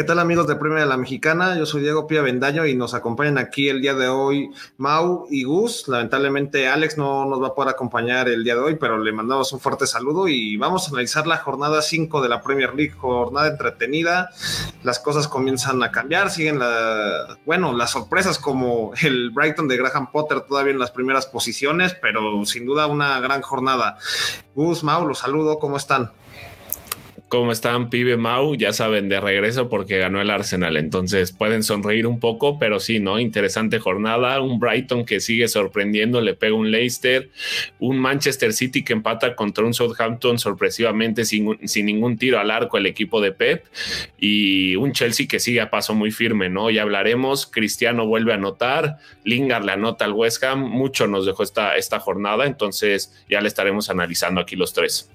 ¿Qué tal amigos de Premio de la Mexicana? Yo soy Diego Pía Vendaño y nos acompañan aquí el día de hoy Mau y Gus. Lamentablemente Alex no nos va a poder acompañar el día de hoy, pero le mandamos un fuerte saludo y vamos a analizar la jornada 5 de la Premier League, jornada entretenida. Las cosas comienzan a cambiar, siguen la, bueno, las sorpresas como el Brighton de Graham Potter todavía en las primeras posiciones, pero sin duda una gran jornada. Gus, Mau, los saludo, ¿cómo están? ¿Cómo están, pibe Mau? Ya saben, de regreso porque ganó el Arsenal. Entonces pueden sonreír un poco, pero sí, ¿no? Interesante jornada. Un Brighton que sigue sorprendiendo, le pega un Leicester. Un Manchester City que empata contra un Southampton sorpresivamente sin, sin ningún tiro al arco el equipo de Pep. Y un Chelsea que sigue a paso muy firme, ¿no? Ya hablaremos. Cristiano vuelve a anotar. Lingard le anota al West Ham. Mucho nos dejó esta, esta jornada. Entonces ya le estaremos analizando aquí los tres.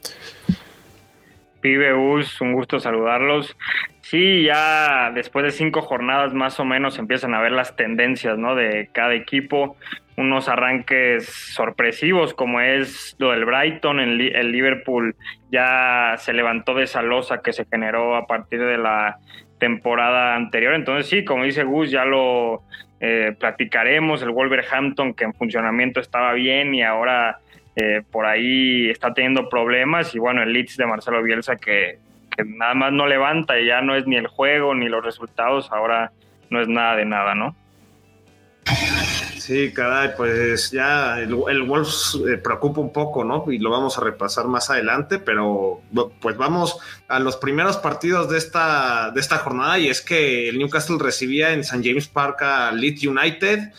Pibe Us, un gusto saludarlos. Sí, ya después de cinco jornadas más o menos empiezan a ver las tendencias ¿no? de cada equipo, unos arranques sorpresivos como es lo del Brighton, el, Liverpool ya se levantó de esa losa que se generó a partir de la temporada anterior. Entonces sí, como dice Gus, ya lo eh, platicaremos, el Wolverhampton que en funcionamiento estaba bien y ahora eh, por ahí está teniendo problemas y bueno, el Leeds de Marcelo Bielsa que, nada más no levanta y ya no es ni el juego ni los resultados, ahora no es nada de nada, ¿no? Sí, caray, pues ya el, Wolves eh, preocupa un poco, ¿no? Y lo vamos a repasar más adelante, pero pues vamos a los primeros partidos de esta, de esta jornada y es que el Newcastle recibía en St. James Park a Leeds United,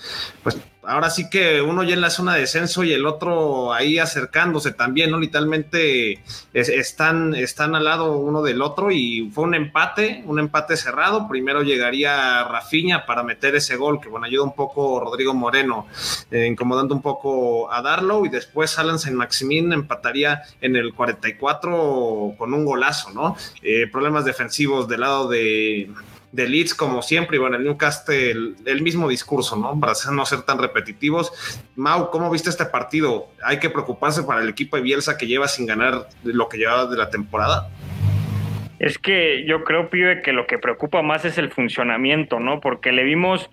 pues ahora sí que uno ya en la zona de descenso y el otro ahí acercándose también, ¿no? Literalmente están, están al lado uno del otro y fue un empate, un empate cerrado. Primero llegaría Rafiña para meter ese gol, que bueno, ayuda un poco Rodrigo Moreno, eh, incomodando un poco a Darlo y después Alan Saint Maximín empataría en el 44 con un golazo, ¿no? Eh, problemas defensivos del lado de de Leeds como siempre, y bueno, el Newcastle, el, mismo discurso, ¿no? Para no ser tan repetitivos. Mau, ¿cómo viste este partido? ¿Hay que preocuparse para el equipo de Bielsa que lleva sin ganar lo que llevaba de la temporada? Es que yo creo, pibe, que lo que preocupa más es el funcionamiento, ¿no? Porque le vimos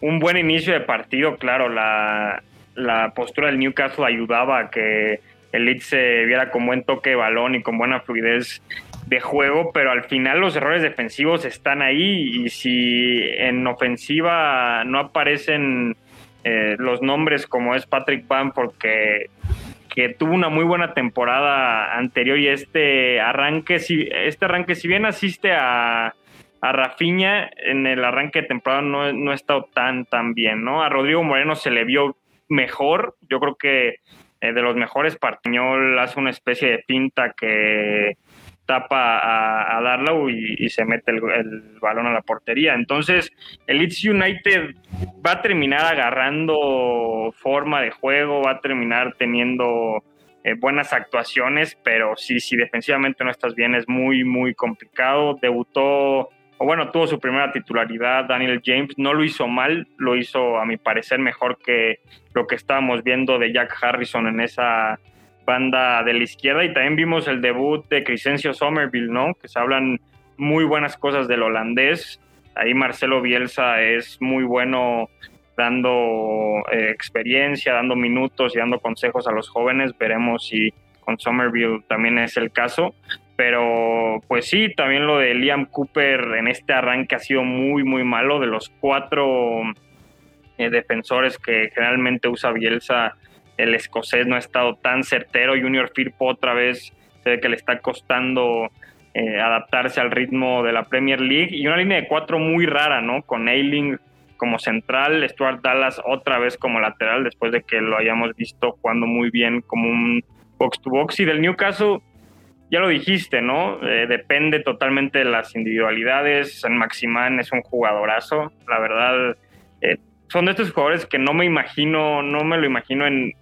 un buen inicio de partido, claro, la, la postura del Newcastle ayudaba a que el Leeds se viera con buen toque de balón y con buena fluidez de juego, pero al final los errores defensivos están ahí y si en ofensiva no aparecen eh, los nombres como es Patrick Bamford que, que tuvo una muy buena temporada anterior y este arranque, si, este arranque si bien asiste a, a Rafinha en el arranque de temporada no, no ha estado tan, tan bien, ¿no? A Rodrigo Moreno se le vio mejor, yo creo que eh, de los mejores Partiñol hace una especie de pinta que tapa a, a Darlow y, se mete el, balón a la portería. Entonces, el Leeds United va a terminar agarrando forma de juego, va a terminar teniendo eh, buenas actuaciones, pero sí, si defensivamente no estás bien es muy, muy complicado. Debutó, o bueno, tuvo su primera titularidad Daniel James, no lo hizo mal, lo hizo a mi parecer mejor que lo que estábamos viendo de Jack Harrison en esa banda de la izquierda y también vimos el debut de Crescencio Somerville, ¿no? Que se hablan muy buenas cosas del holandés. Ahí Marcelo Bielsa es muy bueno dando eh, experiencia, dando minutos y dando consejos a los jóvenes. Veremos si con Somerville también es el caso. Pero pues sí, también lo de Liam Cooper en este arranque ha sido muy, muy malo. De los cuatro eh, defensores que generalmente usa Bielsa, el escocés no ha estado tan certero. Junior Firpo otra vez se ve que le está costando eh, adaptarse al ritmo de la Premier League. Y una línea de cuatro muy rara, ¿no? Con Ailing como central, Stuart Dallas otra vez como lateral, después de que lo hayamos visto jugando muy bien como un box to box. Y del Newcastle, ya lo dijiste, ¿no? Eh, depende totalmente de las individualidades. San Maximán es un jugadorazo, la verdad. Eh, son de estos jugadores que no me imagino, no me lo imagino en,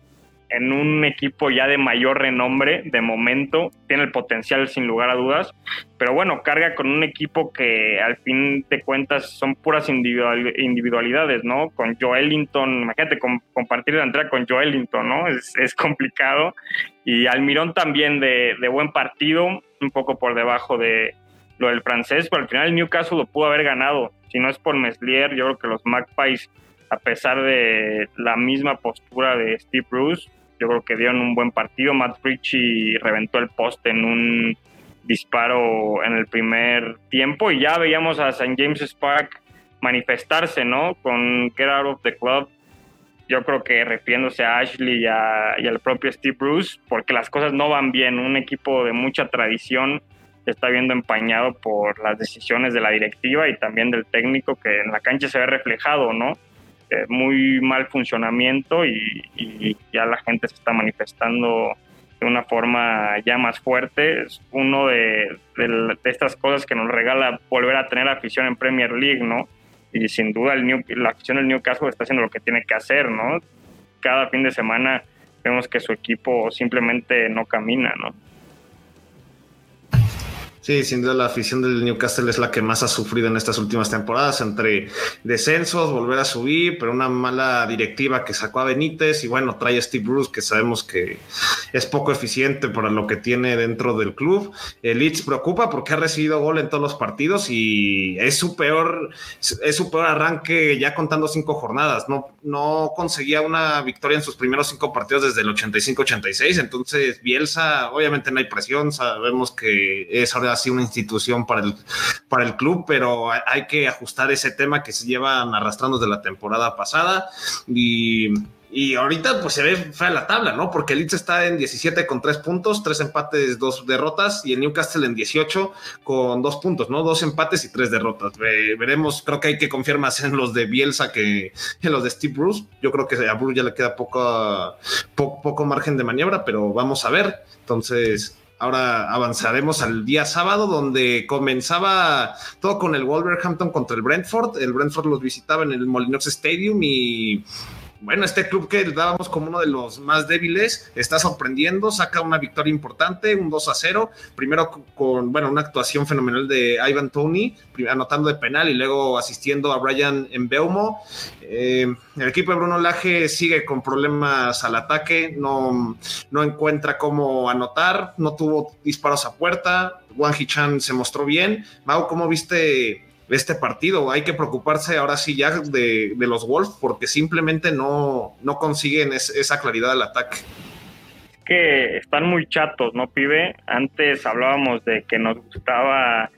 en un equipo ya de mayor renombre de momento, tiene el potencial sin lugar a dudas, pero bueno, carga con un equipo que al fin de cuentas son puras individualidades, ¿no? Con Joelinton, imagínate compartir la entrada con Joelinton, ¿no? Es, complicado. Y Almirón también de, de, buen partido, un poco por debajo de, lo del francés, pero al final Newcastle lo pudo haber ganado. Si no es por Meslier, yo creo que los Magpies, a pesar de la misma postura de Steve Bruce, yo creo que dieron un buen partido. Matt Ritchie reventó el poste en un disparo en el primer tiempo y ya veíamos a St. James Park manifestarse, ¿no? Con Get Out of the Club. Yo creo que refiriéndose a Ashley y, al propio Steve Bruce, porque las cosas no van bien. Un equipo de mucha tradición se está viendo empañado por las decisiones de la directiva y también del técnico, que en la cancha se ve reflejado, ¿no? Eh, muy mal funcionamiento y, ya la gente se está manifestando de una forma ya más fuerte. Es uno de, estas cosas que nos regala volver a tener afición en Premier League, ¿no? Y sin duda el la afición del Newcastle está haciendo lo que tiene que hacer, ¿no? Cada fin de semana vemos que su equipo simplemente no camina, ¿no? Sí, sin duda la afición del Newcastle es la que más ha sufrido en estas últimas temporadas, entre descensos, volver a subir, pero una mala directiva que sacó a Benítez y bueno, trae a Steve Bruce, que sabemos que es poco eficiente para lo que tiene dentro del club. El Leeds preocupa porque ha recibido gol en todos los partidos y es su peor, es su peor arranque ya contando cinco jornadas. No, no conseguía una victoria en sus primeros cinco partidos desde el 85-86, entonces Bielsa, obviamente no hay presión, sabemos que es ahora así una institución para el, para el club, pero hay que ajustar ese tema que se llevan arrastrando desde la temporada pasada y y ahorita pues se ve fea la tabla, ¿no? Porque el Leeds está en 17 con 3 puntos, 3 empates, 2 derrotas, y el Newcastle en 18 con 2 puntos, ¿no? 2 empates y 3 derrotas. veremos, creo que hay que confiar más en los de Bielsa que en los de Steve Bruce. Yo creo que a Bruce ya le queda poco, poco margen de maniobra, pero vamos a ver. Entonces, Ahora avanzaremos al día sábado, donde comenzaba todo con el Wolverhampton contra el Brentford. El Brentford los visitaba en el Molinox Stadium y bueno, este club que dábamos como uno de los más débiles está sorprendiendo, saca una victoria importante, un 2 a 0, primero con, bueno, una actuación fenomenal de Ivan Tony, anotando de penal y luego asistiendo a Brian Embeumo. Eh, el equipo de Bruno Laje sigue con problemas al ataque, no, no encuentra cómo anotar, no tuvo disparos a puerta, Wang Hichan se mostró bien. Mau, ¿cómo viste este partido. Hay que preocuparse ahora sí ya de, los Wolves porque simplemente no, no consiguen esa claridad del ataque. Que están muy chatos, ¿no, pibe? Antes hablábamos de que nos gustaba,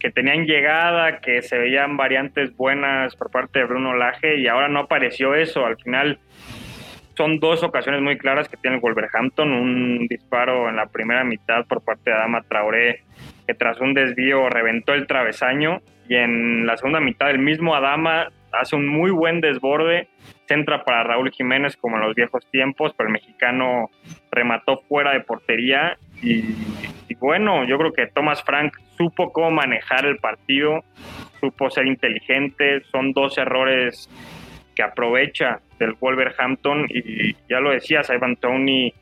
que tenían llegada, que se veían variantes buenas por parte de Bruno Laje y ahora no apareció eso. Al final son dos ocasiones muy claras que tiene Wolverhampton. Un disparo en la primera mitad por parte de Adama Traoré que tras un desvío reventó el travesaño y en la segunda mitad el mismo Adama hace un muy buen desborde, centra para Raúl Jiménez como en los viejos tiempos, pero el mexicano remató fuera de portería y, bueno, yo creo que Thomas Frank supo cómo manejar el partido, supo ser inteligente, son dos errores que aprovecha del Wolverhampton y ya lo decías, Ivan Tony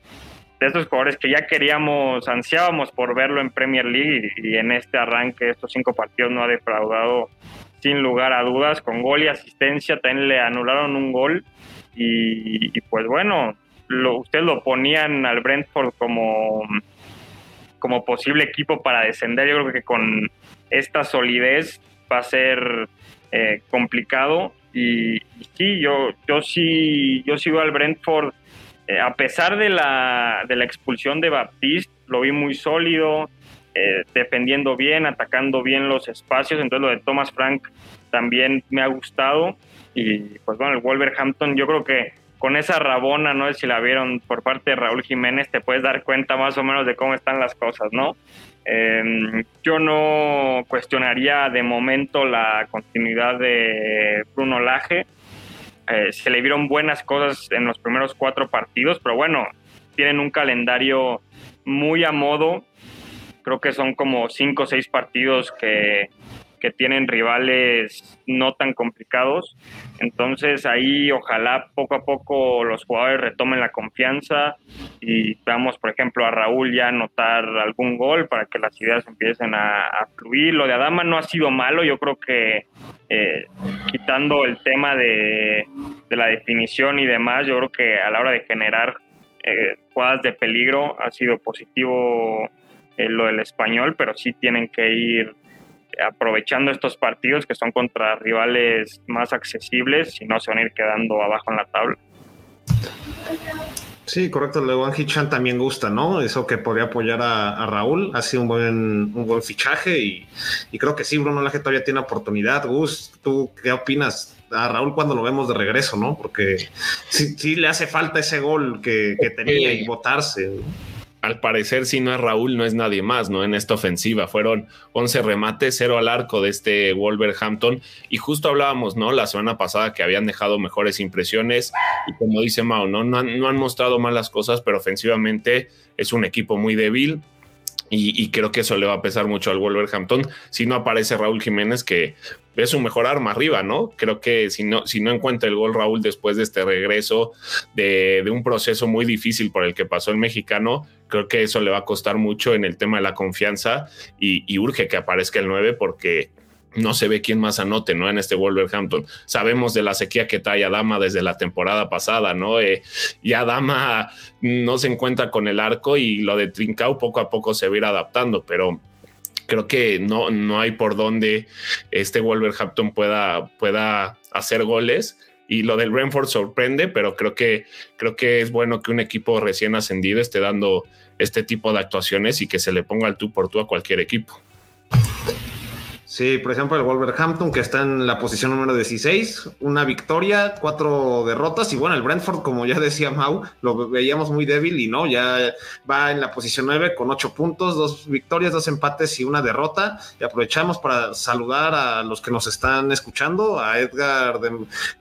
de estos jugadores que ya queríamos, ansiábamos por verlo en Premier League y, en este arranque estos cinco partidos no ha defraudado sin lugar a dudas, con gol y asistencia también le anularon un gol y, pues bueno, lo, ustedes lo ponían al Brentford como, como posible equipo para descender, yo creo que con esta solidez va a ser eh, complicado y, y, sí, yo, yo sí, yo sigo al Brentford eh, a pesar de la, de la expulsión de Baptiste, lo vi muy sólido, eh, defendiendo bien, atacando bien los espacios. Entonces lo de Thomas Frank también me ha gustado. Y pues bueno, el Wolverhampton, yo creo que con esa rabona, no sé si la vieron por parte de Raúl Jiménez, te puedes dar cuenta más o menos de cómo están las cosas, ¿no? Em, yo no cuestionaría de momento la continuidad de Bruno Laje. Eh, se le vieron buenas cosas en los primeros cuatro partidos, pero bueno, tienen un calendario muy a modo. Creo que son como cinco o seis partidos que, que tienen rivales no tan complicados. Entonces ahí ojalá poco a poco los jugadores retomen la confianza y veamos, por ejemplo, a Raúl ya anotar algún gol para que las ideas empiecen a, fluir. Lo de Adama no ha sido malo, yo creo que eh, quitando el tema de, la definición y demás, yo creo que a la hora de generar eh, jugadas de peligro ha sido positivo eh, lo del español, pero sí tienen que ir aprovechando estos partidos que son contra rivales más accesibles, si no se van a ir quedando abajo en la tabla. Sí, correcto. Le Wang Hichan también gusta, ¿no? Eso que podría apoyar a, Raúl. Ha sido un buen, un buen fichaje y, creo que sí, Bruno Laje todavía tiene oportunidad. Gus, ¿tú qué opinas? A Raúl cuando lo vemos de regreso, ¿no? Porque sí, sí le hace falta ese gol que, que tenía y votarse al parecer, si no es Raúl, no es nadie más, ¿no? En esta ofensiva fueron 11 remates, 0 al arco de este Wolverhampton. Y justo hablábamos, ¿no? La semana pasada que habían dejado mejores impresiones. Y como dice Mao, ¿no? No han, no han mostrado malas cosas, pero ofensivamente es un equipo muy débil. Y, creo que eso le va a pesar mucho al Wolverhampton si no aparece Raúl Jiménez, que es su mejor arma arriba, ¿no? Creo que si no, si no encuentra el gol Raúl después de este regreso de, un proceso muy difícil por el que pasó el mexicano, creo que eso le va a costar mucho en el tema de la confianza y, y urge que aparezca el 9 porque no se ve quién más anote, ¿no? En este Wolverhampton. Sabemos de la sequía que trae Adama desde la temporada pasada, ¿no? Eh, y Adama no se encuentra con el arco y lo de Trincao poco a poco se va a ir adaptando, pero creo que no, no hay por donde este Wolverhampton pueda, pueda hacer goles. Y lo del Brentford sorprende, pero creo que, creo que es bueno que un equipo recién ascendido esté dando este tipo de actuaciones y que se le ponga al tú por tú a cualquier equipo. Sí, por ejemplo, el Wolverhampton, que está en la posición número 16, una victoria, cuatro derrotas. Y bueno, el Brentford, como ya decía Mau, lo veíamos muy débil y no, ya va en la posición 9 con ocho puntos, dos victorias, dos empates y una derrota. Y aprovechamos para saludar a los que nos están escuchando. A Edgar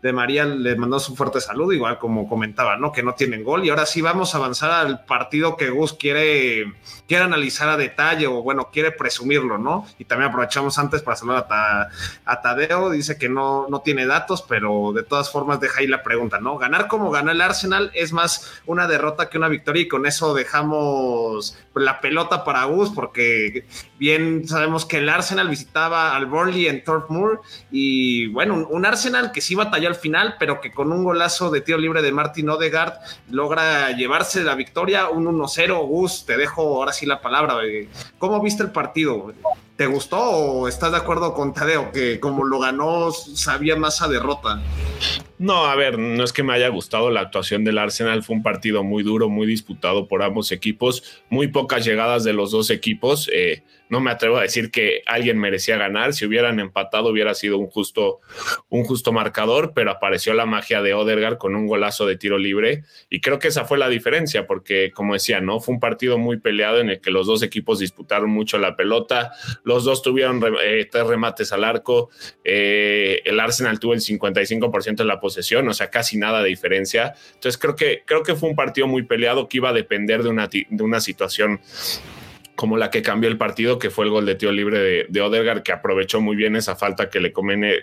de, María le mandó su fuerte saludo, igual como comentaba, ¿no? Que no tienen gol. Y ahora sí vamos a avanzar al partido que Gus quiere, quiere analizar a detalle o, bueno, quiere presumirlo, ¿no? Y también aprovechamos antes para saludar a, Tadeo. Dice que no, no tiene datos, pero de todas formas deja ahí la pregunta, ¿no? Ganar como ganó el Arsenal es más una derrota que una victoria y con eso dejamos la pelota para Gus, porque bien sabemos que el Arsenal visitaba al Burnley en Turf Moor y bueno, un, Arsenal que sí batalló al final, pero que con un golazo de tiro libre de Martin Odegaard logra llevarse la victoria, un 1-0. Gus, te dejo ahora sí la palabra. ¿Cómo viste el partido? ¿Te gustó o estás de acuerdo con Tadeo que como lo ganó sabía más a derrota? No, a ver, no es que me haya gustado la actuación del Arsenal, fue un partido muy duro, muy disputado por ambos equipos, muy pocas llegadas de los dos equipos. Eh, no me atrevo a decir que alguien merecía ganar. Si hubieran empatado hubiera sido un justo, un justo marcador, pero apareció la magia de Odegaard con un golazo de tiro libre y creo que esa fue la diferencia porque como decía, no fue un partido muy peleado en el que los dos equipos disputaron mucho la pelota, los dos tuvieron eh, tres remates al arco, eh, el Arsenal tuvo el 55% de la posesión, o sea, casi nada de diferencia. Entonces creo que creo que fue un partido muy peleado que iba a depender de una de una situación como la que cambió el partido, que fue el gol de tío libre de, de que aprovechó muy bien esa falta que le,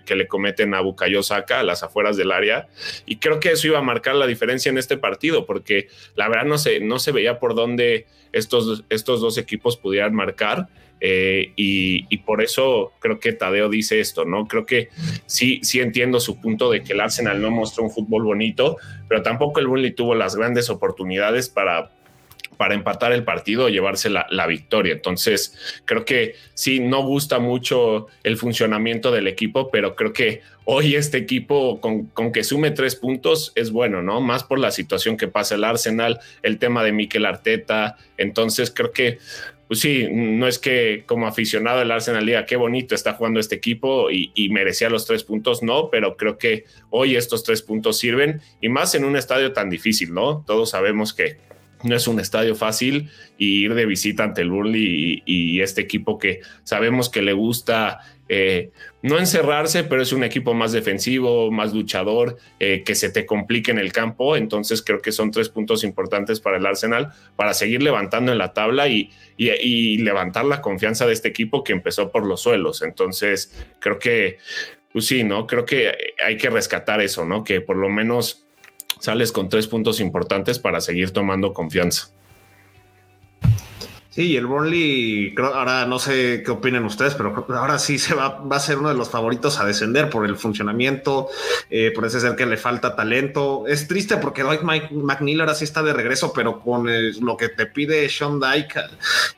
que le cometen a Bukayo Saka a las afueras del área. Y creo que eso iba a marcar la diferencia en este partido, porque la verdad no se, no se veía por dónde estos, estos dos equipos pudieran marcar. Eh, y, por eso creo que Tadeo dice esto, ¿no? Creo que sí, sí entiendo su punto de que el Arsenal no mostró un fútbol bonito, pero tampoco el Burnley tuvo las grandes oportunidades para, para empatar el partido o llevarse la, victoria. Entonces, creo que sí, no gusta mucho el funcionamiento del equipo, pero creo que hoy este equipo con, que sume tres puntos es bueno, ¿no? Más por la situación que pasa el Arsenal, el tema de Mikel Arteta. Entonces, creo que pues sí, no es que como aficionado del Arsenal diga qué bonito está jugando este equipo y, merecía los tres puntos, no, pero creo que hoy estos tres puntos sirven y más en un estadio tan difícil, ¿no? Todos sabemos que no es un estadio fácil y ir de visita ante el Burnley y, este equipo que sabemos que le gusta eh, no encerrarse, pero es un equipo más defensivo, más luchador, eh, que se te complique en el campo. Entonces creo que son tres puntos importantes para el Arsenal para seguir levantando en la tabla y, y levantar la confianza de este equipo que empezó por los suelos. Entonces creo que, pues sí, ¿no? Creo que hay que rescatar eso, ¿no? Que por lo menos sales con tres puntos importantes para seguir tomando confianza. Sí, el Burnley, creo, ahora no sé qué opinan ustedes, pero ahora sí se va, va a ser uno de los favoritos a descender por el funcionamiento, eh, por ese ser que le falta talento. Es triste porque Dwight McNeil ahora sí está de regreso, pero con lo que te pide Sean Dyke,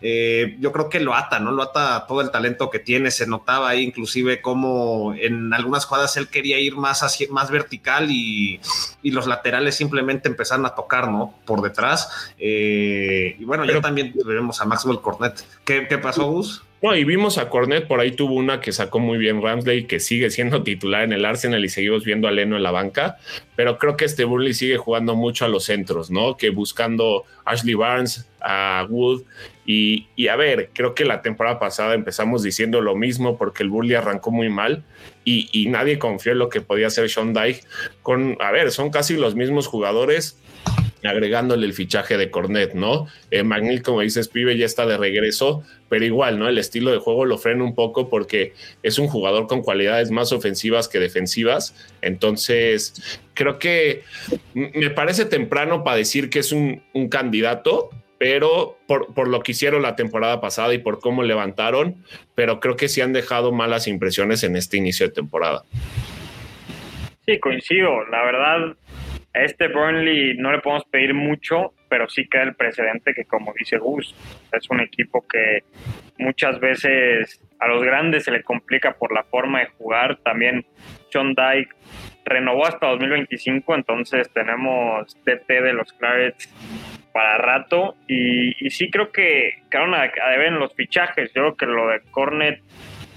eh, yo creo que lo ata, ¿no? Lo ata todo el talento que tiene. Se notaba ahí inclusive como en algunas jugadas él quería ir más, hacia, más vertical y, y los laterales simplemente empezaron a tocar, ¿no? Por detrás. Eh, y bueno, ya también vemos a Maxwell Cornet. ¿Qué, pasó, Gus? No, y vimos a Cornet, por ahí tuvo una que sacó muy bien Ramsey, que sigue siendo titular en el Arsenal y seguimos viendo a Leno en la banca, pero creo que este Burley sigue jugando mucho a los centros, ¿no? Que buscando Ashley Barnes, a Wood, y, a ver, creo que la temporada pasada empezamos diciendo lo mismo porque el Burley arrancó muy mal y, y nadie confió en lo que podía hacer Sean Dyke con, a ver, son casi los mismos jugadores agregándole el fichaje de Cornet, ¿no? Eh, Magnil, como dices, pibe, ya está de regreso, pero igual, ¿no? El estilo de juego lo frena un poco porque es un jugador con cualidades más ofensivas que defensivas. Entonces, creo que me parece temprano para decir que es un, candidato, pero por, por, lo que hicieron la temporada pasada y por cómo levantaron, pero creo que sí han dejado malas impresiones en este inicio de temporada. Sí, coincido. La verdad, a este Burnley no le podemos pedir mucho, pero sí queda el precedente que, como dice Gus, es un equipo que muchas veces a los grandes se le complica por la forma de jugar. También John Dyke renovó hasta 2025, entonces tenemos TT de los Clarets para rato. Y, sí creo que quedaron a, a deber en los fichajes. Yo creo que lo de Cornet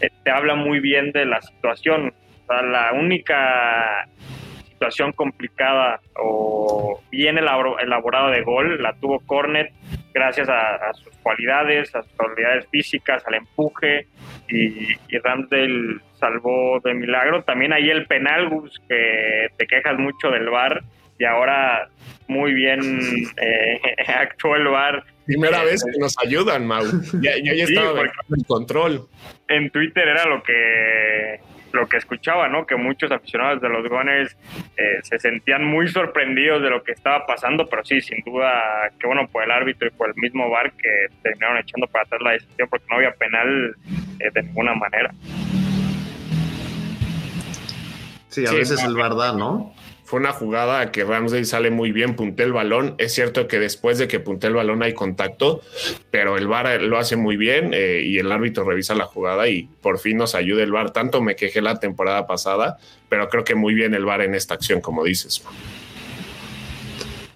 eh, te habla muy bien de la situación. O sea, la única situación complicada o bien elaborada de gol la tuvo Cornet gracias a, sus cualidades, a sus habilidades físicas, al empuje y, y Ramsdale salvó de milagro. También ahí el penal, que te quejas mucho del VAR y ahora muy bien eh, actuó el VAR. Primera vez que nos ayudan, Mau. Ya, estaba en control. En Twitter era lo que lo que escuchaba, ¿no? Que muchos aficionados de los Gunners eh, se sentían muy sorprendidos de lo que estaba pasando, pero sí, sin duda, que bueno por el árbitro y por el mismo VAR que terminaron echando para atrás la decisión porque no había penal eh, de ninguna manera. Sí, a veces el VAR ¿no? Fue una jugada que Ramsey sale muy bien, punté el balón. Es cierto que después de que punté el balón hay contacto, pero el VAR lo hace muy bien eh, y el árbitro revisa la jugada y por fin nos ayuda el VAR. Tanto me quejé la temporada pasada, pero creo que muy bien el VAR en esta acción, como dices.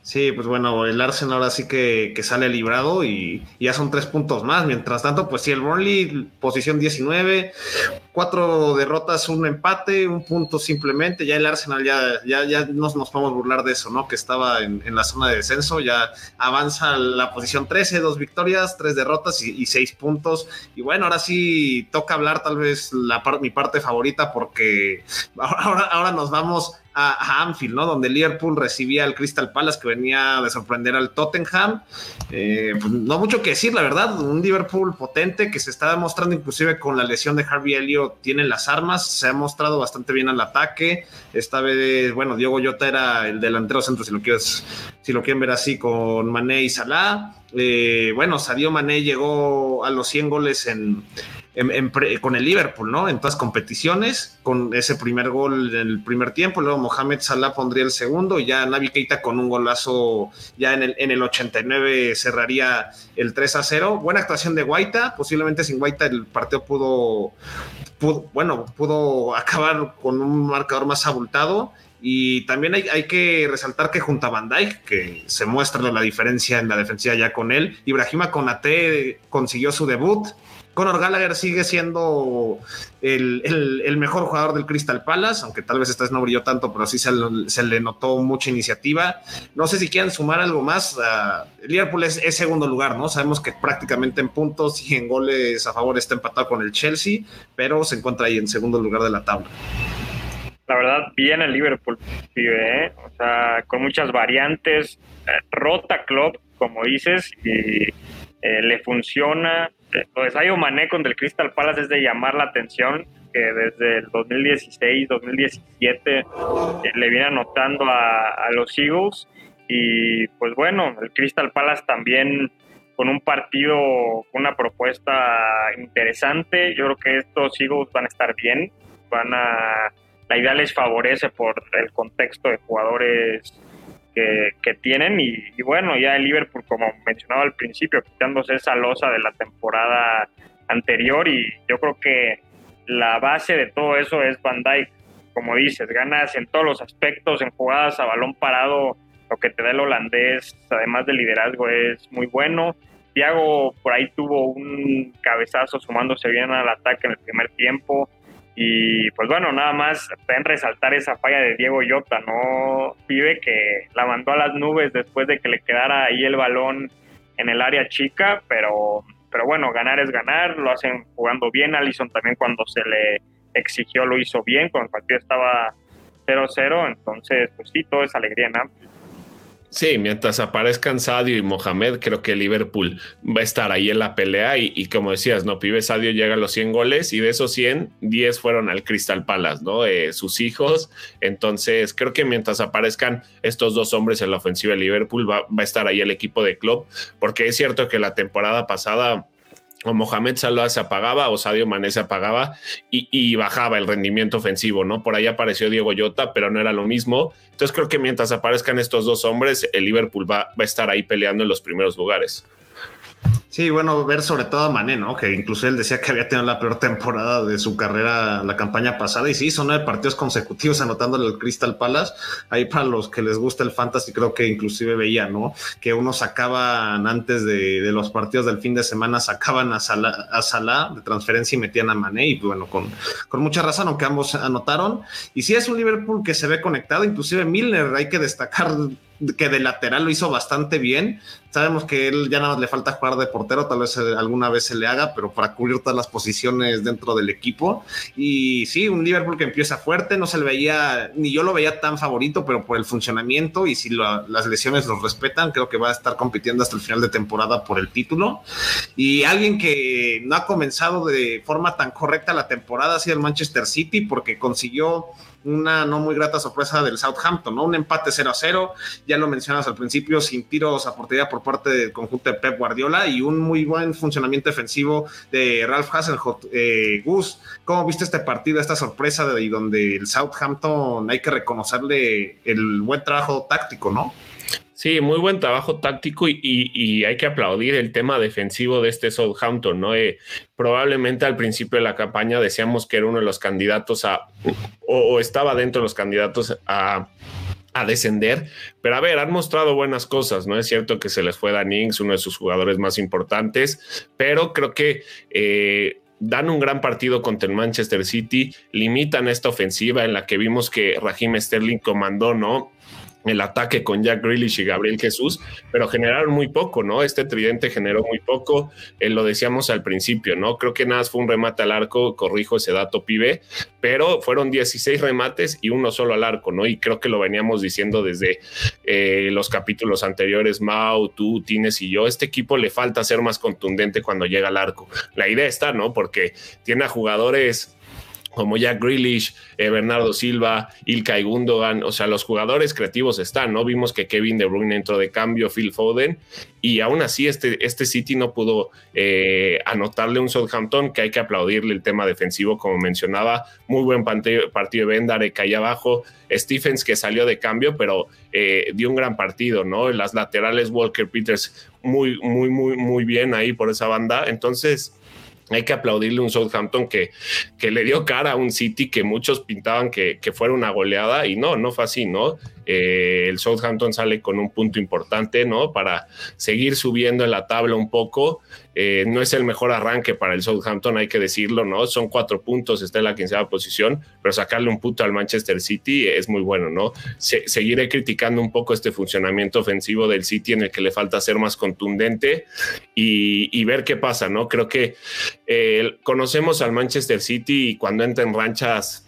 Sí, pues bueno, el Arsenal ahora sí que, sale librado y, ya son tres puntos más. Mientras tanto, pues sí, el Burnley, posición 19, cuatro derrotas, un empate, un punto simplemente. Ya el Arsenal ya, ya, ya nos, nos podemos burlar de eso, ¿no? Que estaba en, la zona de descenso, ya avanza la posición 13, dos victorias, tres derrotas y, seis puntos. Y bueno, ahora sí toca hablar tal vez la mi parte favorita porque ahora, ahora nos vamos a, Anfield, ¿no? Donde Liverpool recibía al Crystal Palace que venía de sorprender al Tottenham. Eh, pues, no mucho que decir, la verdad, un Liverpool potente que se está demostrando inclusive con la lesión de Harvey Elliott, tiene las armas, se ha mostrado bastante bien al ataque. Esta vez, bueno, Diego Jota era el delantero centro, si lo quieres, si lo quieren ver así, con Mané y Salah. Eh, bueno, Sadio Mané llegó a los 100 goles en con el Liverpool, ¿no? En todas competiciones, con ese primer gol en el primer tiempo, luego Mohamed Salah pondría el segundo y ya Navi Keita con un golazo ya en el, en el 89 cerraría el 3 a 0. Buena actuación de Guaita, posiblemente sin Guaita el partido pudo, bueno, pudo acabar con un marcador más abultado. Y también hay, que resaltar que junto a Van Dijk, que se muestra la diferencia en la defensiva ya con él, Ibrahima Konate consiguió su debut, Conor Gallagher sigue siendo el, mejor jugador del Crystal Palace, aunque tal vez esta vez no brilló tanto, pero sí se, le notó mucha iniciativa. No sé si quieren sumar algo más. Uh, Liverpool es, segundo lugar, ¿no? Sabemos que prácticamente en puntos y en goles a favor está empatado con el Chelsea, pero se encuentra ahí en segundo lugar de la tabla. La verdad, bien el Liverpool, ¿eh? o sea, con muchas variantes, eh, rota club, como dices, y eh, le funciona lo de Sayo Mané contra el Crystal Palace es de llamar la atención, que desde el 2016, 2017 eh, le viene anotando a, los Eagles. Y pues bueno, el Crystal Palace también con un partido, una propuesta interesante. Yo creo que estos Eagles van a estar bien, van a la idea les favorece por el contexto de jugadores que, tienen y, bueno, ya el Liverpool, como mencionaba al principio, quitándose esa losa de la temporada anterior y yo creo que la base de todo eso es Van Dijk. Como dices, ganas en todos los aspectos, en jugadas a balón parado, lo que te da el holandés, además de liderazgo, es muy bueno. Thiago por ahí tuvo un cabezazo sumándose bien al ataque en el primer tiempo. Y pues bueno, nada más pueden resaltar esa falla de Diego Llota, ¿no? Pibe que la mandó a las nubes después de que le quedara ahí el balón en el área chica, pero, pero bueno, ganar es ganar, lo hacen jugando bien. Allison también cuando se le exigió lo hizo bien, cuando el partido estaba 0-0, entonces pues sí, todo es alegría en amplio. Sí, mientras aparezcan Sadio y Mohamed, creo que Liverpool va a estar ahí en la pelea y, como decías, ¿no? Pibe Sadio llega a los 100 goles y de esos 100, 10 fueron al Crystal Palace, ¿no? Eh, sus hijos. Entonces, creo que mientras aparezcan estos dos hombres en la ofensiva de Liverpool, va, va a estar ahí el equipo de club, porque es cierto que la temporada pasada o Mohamed Salah se apagaba o Sadio Mané se apagaba y, bajaba el rendimiento ofensivo, ¿no? Por ahí apareció Diego Llota, pero no era lo mismo. Entonces creo que mientras aparezcan estos dos hombres, el Liverpool va, va a estar ahí peleando en los primeros lugares. Sí, bueno, ver sobre todo a Mané, ¿no? Que incluso él decía que había tenido la peor temporada de su carrera la campaña pasada. Y sí, son nueve partidos consecutivos anotándole el Crystal Palace. Ahí para los que les gusta el fantasy, creo que inclusive veía, ¿no? Que unos sacaban antes de, los partidos del fin de semana, sacaban a Salah, a Salah de transferencia y metían a Mané. Y bueno, con, con mucha razón, aunque ambos anotaron. Y sí es un Liverpool que se ve conectado. Inclusive Milner, hay que destacar que de lateral lo hizo bastante bien. Sabemos que él ya nada más le falta jugar de portero, tal vez eh, alguna vez se le haga, pero para cubrir todas las posiciones dentro del equipo. Y sí, un Liverpool que empieza fuerte, no se le veía, ni yo lo veía tan favorito, pero por el funcionamiento y si las lesiones los respetan, creo que va a estar compitiendo hasta el final de temporada por el título. Y alguien que no ha comenzado de forma tan correcta la temporada ha sido el Manchester City, porque consiguió una no muy grata sorpresa del Southampton, ¿no? Un empate 0 a 0, ya lo mencionas al principio, sin tiros a portería por parte del conjunto de Pep Guardiola y un muy buen funcionamiento defensivo de Ralph Hasselhoff. Eh, Gus, ¿cómo viste este partido, esta sorpresa de donde el Southampton hay que reconocerle el buen trabajo táctico, ¿no? Sí, muy buen trabajo táctico y, hay que aplaudir el tema defensivo de este Southampton, ¿no? Eh, probablemente al principio de la campaña decíamos que era uno de los candidatos a, o, estaba dentro de los candidatos a, descender, pero a ver, han mostrado buenas cosas, ¿no? Es cierto que se les fue Dan Ings, uno de sus jugadores más importantes, pero creo que... Eh, dan un gran partido contra el Manchester City, limitan esta ofensiva en la que vimos que Raheem Sterling comandó, ¿no? El ataque con Jack Grealish y Gabriel Jesús, pero generaron muy poco, ¿no? Este tridente generó muy poco, eh, lo decíamos al principio, ¿no? Creo que nada fue un remate al arco, corrijo ese dato, pibe, pero fueron 16 remates y uno solo al arco, ¿no? Y creo que lo veníamos diciendo desde eh, los capítulos anteriores, Mau, tú, Tines y yo, este equipo le falta ser más contundente cuando llega al arco. La idea está, ¿no? Porque tiene a jugadores como Jack Grealish, eh, Bernardo Silva, Ilkay Gundogan, o sea, los jugadores creativos están, ¿no? Vimos que Kevin De Bruyne entró de cambio, Phil Foden, y aún así este, este City no pudo eh, anotarle un Southampton, que hay que aplaudirle el tema defensivo, como mencionaba, muy buen partido, de Bendarek ahí abajo, Stephens que salió de cambio, pero eh, dio un gran partido, ¿no? Las laterales, Walker Peters, muy, muy, muy, muy bien ahí por esa banda, entonces hay que aplaudirle un Southampton que, que le dio cara a un City que muchos pintaban que, que fuera una goleada y no, no fue así, ¿no? Eh, el Southampton sale con un punto importante, ¿no? Para seguir subiendo en la tabla un poco. Eh, no es el mejor arranque para el Southampton, hay que decirlo, ¿no? Son cuatro puntos, está en la quinceava posición, pero sacarle un punto al Manchester City es muy bueno, ¿no? seguiré criticando un poco este funcionamiento ofensivo del City en el que le falta ser más contundente y, ver qué pasa, ¿no? Creo que eh, conocemos al Manchester City y cuando entra en ranchas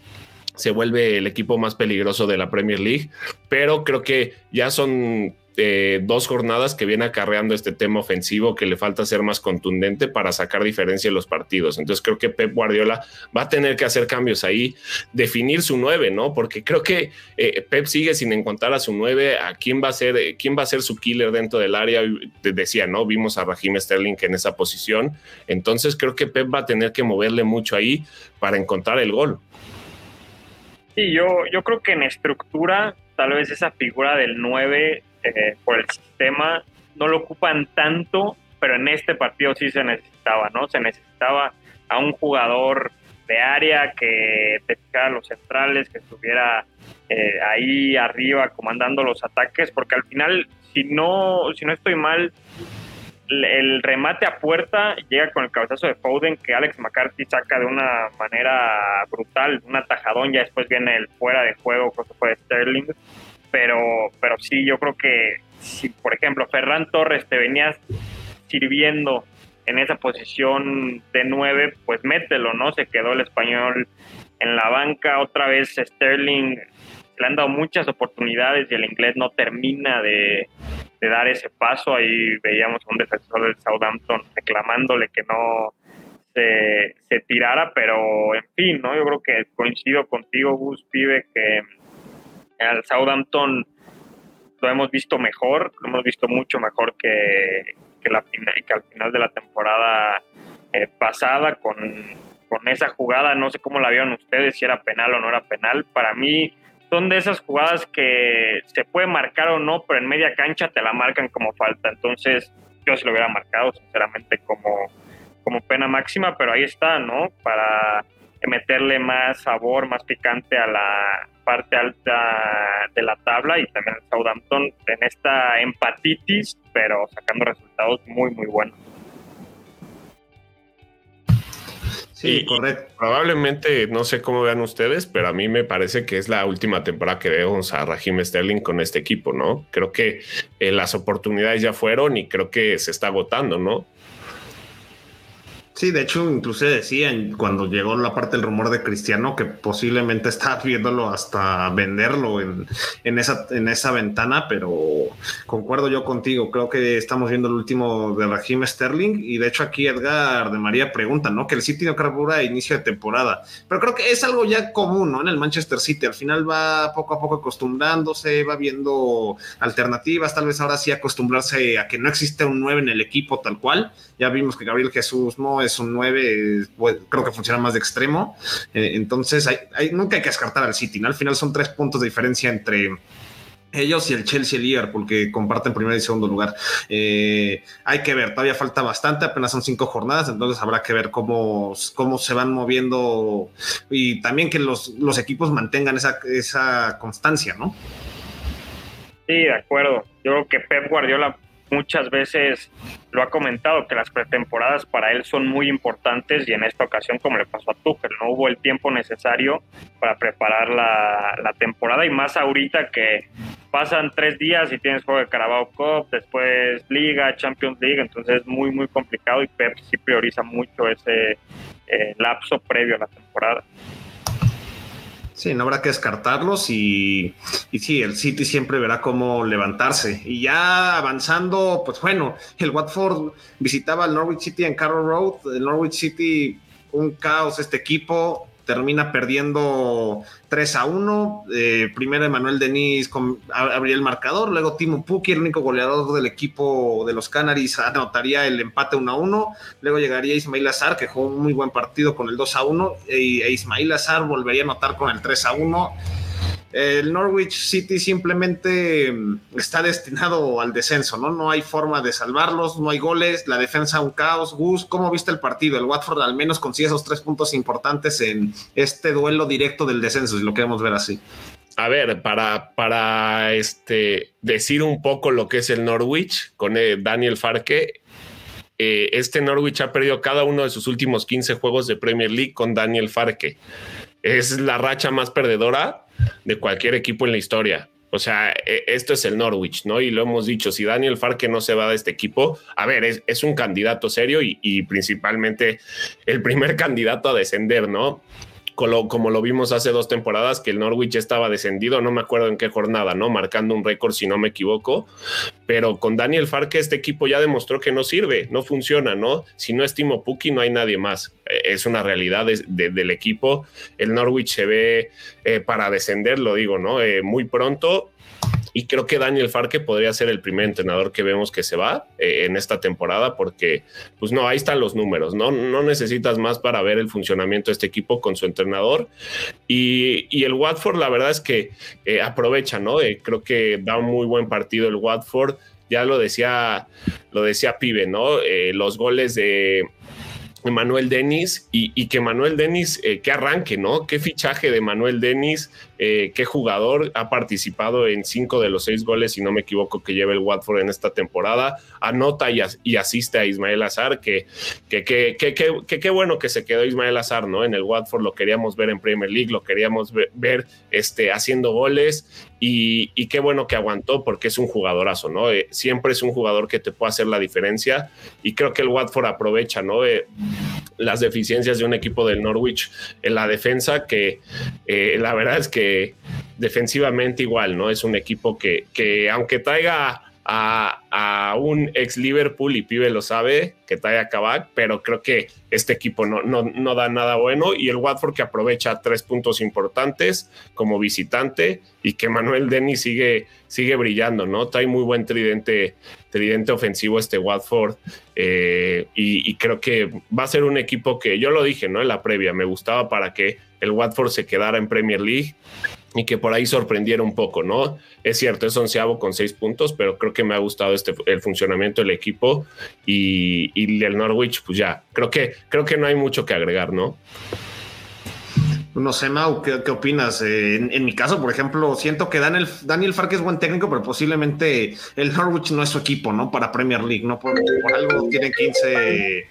se vuelve el equipo más peligroso de la Premier League, pero creo que ya son eh, dos jornadas que viene acarreando este tema ofensivo que le falta ser más contundente para sacar diferencia en los partidos. Entonces creo que Pep Guardiola va a tener que hacer cambios ahí, definir su nueve, ¿no? Porque creo que eh, Pep sigue sin encontrar a su nueve, a quién va a ser, eh, quién va a ser su killer dentro del área. Decía, ¿no? Vimos a Raheem Sterling en esa posición. Entonces creo que Pep va a tener que moverle mucho ahí para encontrar el gol. Sí, yo, yo creo que en estructura, tal vez esa figura del 9 eh, por el sistema no lo ocupan tanto, pero en este partido sí se necesitaba, ¿no? Se necesitaba a un jugador de área que te ficara los centrales, que estuviera eh, ahí arriba comandando los ataques, porque al final, si no, si no estoy mal, el remate a puerta llega con el cabezazo de Foden que Alex McCarthy saca de una manera brutal, un atajadón, ya después viene el fuera de juego, creo que fue Sterling, pero, pero sí, yo creo que si, por ejemplo, Ferran Torres te venías sirviendo en esa posición de nueve, pues mételo, ¿no? Se quedó el español en la banca, otra vez Sterling le han dado muchas oportunidades y el inglés no termina de, dar ese paso. Ahí veíamos a un defensor del Southampton reclamándole que no se, tirara, pero en fin, ¿no? Yo creo que coincido contigo, Gus, pibe, que al Southampton lo hemos visto mejor, lo hemos visto mucho mejor que, que, la, al final de la temporada eh, pasada con, con esa jugada. No sé cómo la vieron ustedes, si era penal o no era penal. Para mí son de esas jugadas que se puede marcar o no, pero en media cancha te la marcan como falta. Entonces, yo se lo hubiera marcado, sinceramente, como, como pena máxima, pero ahí está, ¿no? Para meterle más sabor, más picante a la parte alta de la tabla y también el Southampton en esta empatitis, pero sacando resultados muy, muy buenos. Sí, correcto. Probablemente, no sé cómo vean ustedes, pero a mí me parece que es la última temporada que vemos a Raheem Sterling con este equipo, ¿no? Creo que eh, las oportunidades ya fueron y creo que se está agotando, ¿no? Sí, de hecho, incluso decían cuando llegó la parte del rumor de Cristiano que posiblemente está viéndolo hasta venderlo en, en, esa, en esa ventana, pero concuerdo yo contigo. Creo que estamos viendo el último de Raheem Sterling y de hecho aquí Edgar de María pregunta, ¿no? Que el City no carbura a inicio de temporada, pero creo que es algo ya común, ¿no? En el Manchester City al final va poco a poco acostumbrándose, va viendo alternativas, tal vez ahora sí acostumbrarse a que no existe un 9 en el equipo tal cual. Ya vimos que Gabriel Jesús no es un 9, creo que funciona más de extremo. Eh, entonces, hay, nunca hay que descartar al City, ¿no? Al final son tres puntos de diferencia entre ellos y el Chelsea y el Liverpool que comparten primer y segundo lugar. Eh, hay que ver, todavía falta bastante, apenas son cinco jornadas, entonces habrá que ver cómo, cómo se van moviendo y también que los, los equipos mantengan esa, esa constancia, ¿no? Sí, de acuerdo. Yo creo que Pep Guardiola muchas veces lo ha comentado que las pretemporadas para él son muy importantes y en esta ocasión como le pasó a Tuchel no hubo el tiempo necesario para preparar la, temporada y más ahorita que pasan tres días y tienes juego de Carabao Cup después Liga Champions League entonces es muy muy complicado y Pep sí prioriza mucho ese eh, lapso previo a la temporada Sí, no habrá que descartarlos y, y sí, el City siempre verá cómo levantarse. Y ya avanzando, pues bueno, el Watford visitaba al Norwich City en Carroll Road. El Norwich City, un caos este equipo termina perdiendo 3 a 1. Eh, primero Emanuel Denis abría el marcador, luego Timo Pukki, el único goleador del equipo de los Canaries, anotaría el empate 1 a 1. Luego llegaría Ismail Azar, que jugó un muy buen partido con el 2 a 1, e, e Ismail Azar volvería a anotar con el 3 a 1 el Norwich City simplemente mm, está destinado al descenso, ¿no? No hay forma de salvarlos, no hay goles, la defensa un caos. Gus, ¿cómo viste el partido? El Watford al menos consigue esos tres puntos importantes en este duelo directo del descenso, si lo queremos ver así. A ver, para, para este, decir un poco lo que es el Norwich con eh, Daniel Farke, eh, este Norwich ha perdido cada uno de sus últimos 15 juegos de Premier League con Daniel Farke. Es la racha más perdedora de cualquier equipo en la historia. O sea, e, esto es el Norwich, ¿no? Y lo hemos dicho, si Daniel Farke no se va de este equipo, a ver, es, un candidato serio y, principalmente el primer candidato a descender, ¿no? Como, lo vimos hace dos temporadas, que el Norwich estaba descendido, no me acuerdo en qué jornada, ¿no? Marcando un récord, si no me equivoco, pero con Daniel Farke este equipo ya demostró que no sirve, no funciona, ¿no? Si no estimo Puki, no hay nadie más. Eh, es una realidad del equipo. El Norwich se ve eh, para descender, lo digo, ¿no? Eh, muy pronto y creo que Daniel Farke podría ser el primer entrenador que vemos que se va eh, en esta temporada, porque, pues no, ahí están los números, ¿no? No necesitas más para ver el funcionamiento de este equipo con su entrenador. Y, el Watford, la verdad es que eh, aprovecha, ¿no? Eh, creo que da un muy buen partido el Watford. Ya lo decía, lo decía Pibe, ¿no? los goles de Manuel Denis y, que Manuel Denis, eh, que arranque, ¿no? Qué fichaje de Manuel Denis, eh, qué jugador ha participado en cinco de los seis goles, si no me equivoco, que lleva el Watford en esta temporada, anota y, asiste a Ismael Azar, que qué bueno que se quedó Ismael Azar, ¿no? En el Watford lo queríamos ver en Premier League, lo queríamos ver, este, haciendo goles y, qué bueno que aguantó porque es un jugadorazo, ¿no? Eh, siempre es un jugador que te puede hacer la diferencia y creo que el Watford aprovecha, ¿no? Las deficiencias de un equipo del Norwich en la defensa, que eh, la verdad es que defensivamente igual, ¿no? Es un equipo que, que aunque traiga a, un ex Liverpool y pibe lo sabe, que trae a Kabak, pero creo que este equipo no, no, da nada bueno y el Watford que aprovecha tres puntos importantes como visitante y que Manuel Denis sigue, sigue brillando, ¿no? Trae muy buen tridente, tridente ofensivo este Watford eh, y, creo que va a ser un equipo que yo lo dije, ¿no? En la previa, me gustaba para que el Watford se quedara en Premier League y que por ahí sorprendiera un poco, ¿no? Es cierto, es onceavo con seis puntos, pero creo que me ha gustado este, el funcionamiento del equipo y, y el Norwich, pues ya, creo que, creo que no hay mucho que agregar, ¿no? No sé, Mau, ¿qué, opinas? Eh, en, mi caso, por ejemplo, siento que Daniel, Daniel Fark es buen técnico, pero posiblemente el Norwich no es su equipo, ¿no? Para Premier League, ¿no? Por, algo tiene 15... Eh,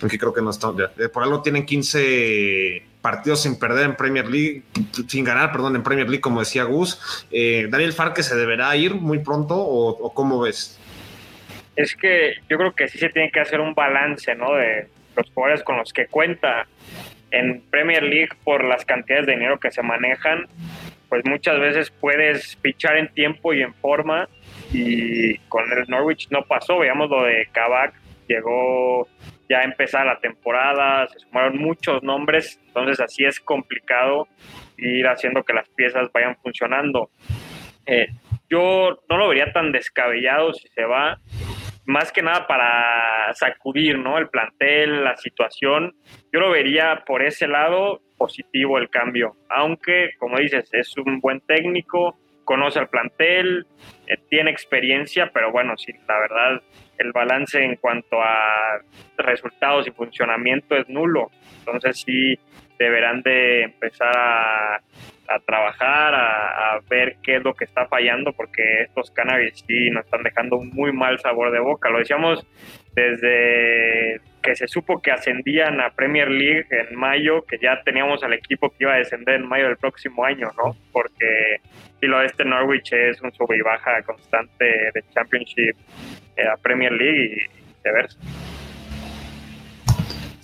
creo que no está... Eh, por algo tienen 15 partidos sin perder en Premier League, sin ganar, perdón, en Premier League, como decía Gus. Eh, ¿Daniel Farque se deberá ir muy pronto o, cómo ves? Es que yo creo que sí se tiene que hacer un balance, ¿no? De los jugadores con los que cuenta en Premier League por las cantidades de dinero que se manejan, pues muchas veces puedes pichar en tiempo y en forma y con el Norwich no pasó, veamos lo de Kabak, llegó ya empezar la temporada, se sumaron muchos nombres, entonces así es complicado ir haciendo que las piezas vayan funcionando. Eh, yo no lo vería tan descabellado si se va, más que nada para sacudir ¿no? el plantel, la situación. Yo lo vería por ese lado positivo el cambio, aunque, como dices, es un buen técnico, conoce al plantel, eh, tiene experiencia, pero bueno, sí, la verdad el balance en cuanto a resultados y funcionamiento es nulo. Entonces sí deberán de empezar a, trabajar, a, ver qué es lo que está fallando, porque estos cannabis sí nos están dejando muy mal sabor de boca. Lo decíamos desde que se supo que ascendían a Premier League en mayo, que ya teníamos al equipo que iba a descender en mayo del próximo año, ¿no? Porque si lo de este Norwich es un sub y baja constante de Championship a Premier League y viceversa.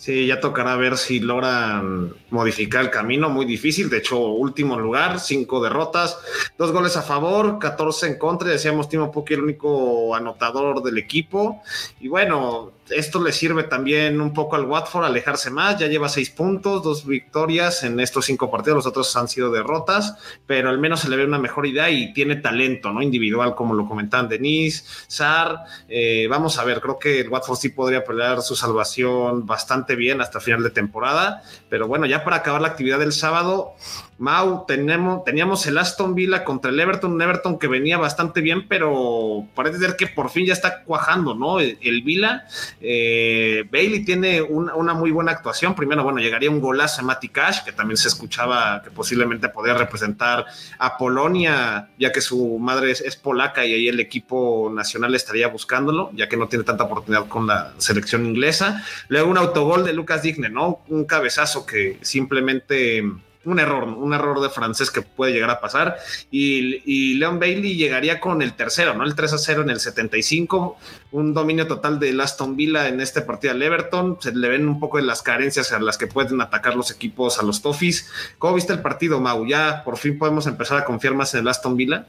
Sí, ya tocará ver si logran modificar el camino, muy difícil. De hecho, último lugar, cinco derrotas, dos goles a favor, 14 en contra. Decíamos Timo Pukki el único anotador del equipo. Y bueno, esto le sirve también un poco al Watford alejarse más. Ya lleva seis puntos, dos victorias en estos cinco partidos. Los otros han sido derrotas, pero al menos se le ve una mejor idea y tiene talento, ¿no? Individual, como lo comentaban Denise, Sar. Eh, vamos a ver, creo que el Watford sí podría pelear su salvación bastante bien hasta final de temporada. Pero bueno, ya para acabar la actividad del sábado, Mau, tenemos, teníamos el Aston Villa contra el Everton, un Everton que venía bastante bien, pero parece ser que por fin ya está cuajando, ¿no? El, Villa, eh, Bailey tiene una, muy buena actuación. Primero, bueno, llegaría un golazo a Mati Cash, que también se escuchaba que posiblemente podría representar a Polonia, ya que su madre es, polaca y ahí el equipo nacional estaría buscándolo, ya que no tiene tanta oportunidad con la selección inglesa. Luego un autogol de Lucas Digne, ¿no? Un cabezazo que simplemente un error, un error de francés que puede llegar a pasar. Y, y Leon Bailey llegaría con el tercero, ¿no? El 3 a 0 en el 75, un dominio total de Aston Villa en este partido al Everton. Se le ven un poco de las carencias a las que pueden atacar los equipos a los Toffees. ¿Cómo viste el partido, Mau? ¿Ya por fin podemos empezar a confiar más en Aston Villa?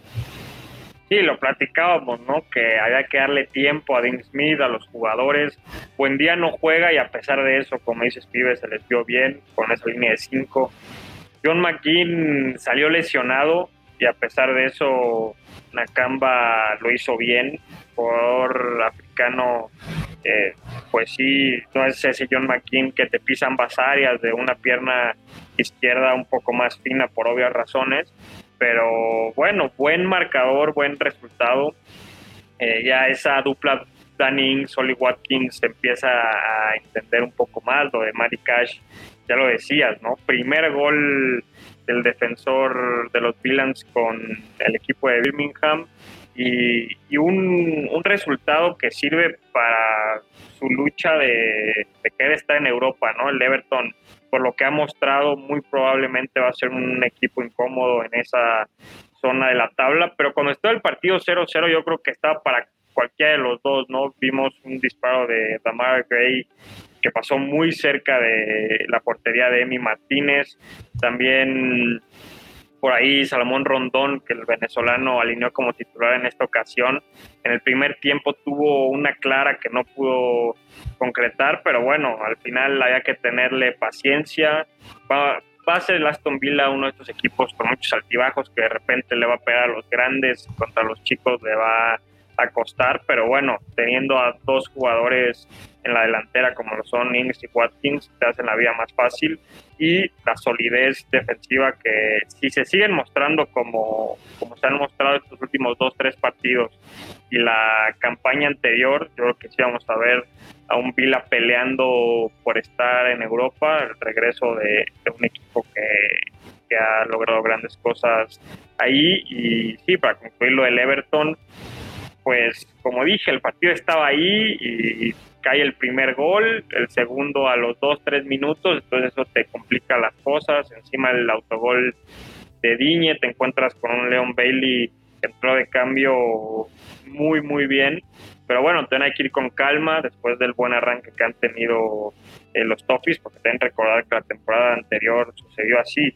Sí, lo platicábamos, ¿no? Que había que darle tiempo a Dean Smith, a los jugadores. Buen día no juega y a pesar de eso, como dices, Pibe, se les vio bien con esa línea de cinco. John McGinn salió lesionado y a pesar de eso, Nakamba lo hizo bien. Por africano, eh, pues sí, no es ese John McGinn que te pisa ambas áreas de una pierna izquierda un poco más fina por obvias razones pero bueno, buen marcador, buen resultado. Eh, ya esa dupla Danning, Solly Watkins empieza a entender un poco más, lo de Matty Cash, ya lo decías, ¿no? Primer gol del defensor de los Villains con el equipo de Birmingham y, un, resultado que sirve para su lucha de, de querer estar en Europa, ¿no? El Everton por lo que ha mostrado, muy probablemente va a ser un equipo incómodo en esa zona de la tabla. Pero cuando estaba el partido 0-0, yo creo que estaba para cualquiera de los dos, ¿no? Vimos un disparo de Damar Gray que pasó muy cerca de la portería de Emi Martínez. También por ahí Salomón Rondón, que el venezolano alineó como titular en esta ocasión. En el primer tiempo tuvo una clara que no pudo concretar, pero bueno, al final había que tenerle paciencia. Va, a ser el Aston Villa uno de estos equipos con muchos altibajos que de repente le va a pegar a los grandes, contra los chicos le va a costar, pero bueno, teniendo a dos jugadores en la delantera como lo son Ings y Watkins, te hacen la vida más fácil y la solidez defensiva que si se siguen mostrando como, como se han mostrado estos últimos dos, tres partidos y la campaña anterior, yo creo que sí vamos a ver a un Vila peleando por estar en Europa, el regreso de, un equipo que, ha logrado grandes cosas ahí. Y sí, para concluirlo del Everton, pues como dije, el partido estaba ahí y cae el primer gol, el segundo a los dos, tres minutos, entonces eso te complica las cosas. Encima el autogol de Diñe, te encuentras con un Leon Bailey que entró de cambio muy, muy bien pero bueno, tienen que ir con calma después del buen arranque que han tenido eh, los Toffees, porque que recordar que la temporada anterior sucedió así.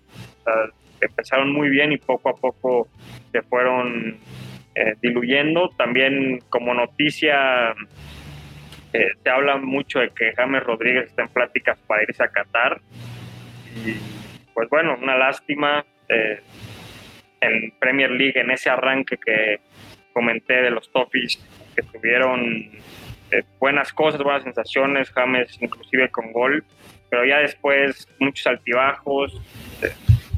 empezaron muy bien y poco a poco se fueron eh, diluyendo. También como noticia, eh, se habla mucho de que James Rodríguez está en pláticas para irse a Qatar. Y pues bueno, una lástima en Premier League, en ese arranque que comenté de los Toffees que tuvieron eh, buenas cosas, buenas sensaciones, James inclusive con gol, pero ya después muchos altibajos, eh,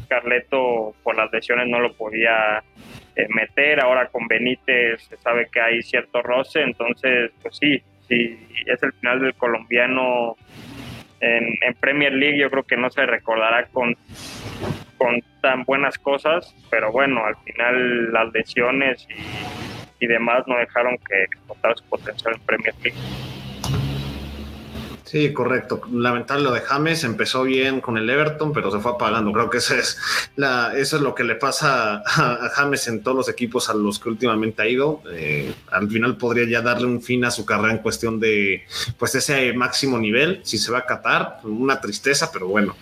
Carleto por las lesiones no lo podía eh, meter, ahora con Benítez se sabe que hay cierto roce, entonces pues sí, sí, es el final del colombiano en, Premier League, yo creo que no se recordará con con tan buenas cosas, pero bueno, al final las lesiones y demás no dejaron que explotara su potencial en Premier League. Sí, correcto. Lamentable lo de James, empezó bien con el Everton, pero se fue apagando. Creo que eso es, la, lo que le pasa a, James en todos los equipos a los que últimamente ha ido. Eh, al final podría ya darle un fin a su carrera en cuestión de pues ese máximo nivel. Si se va a catar, una tristeza, pero bueno,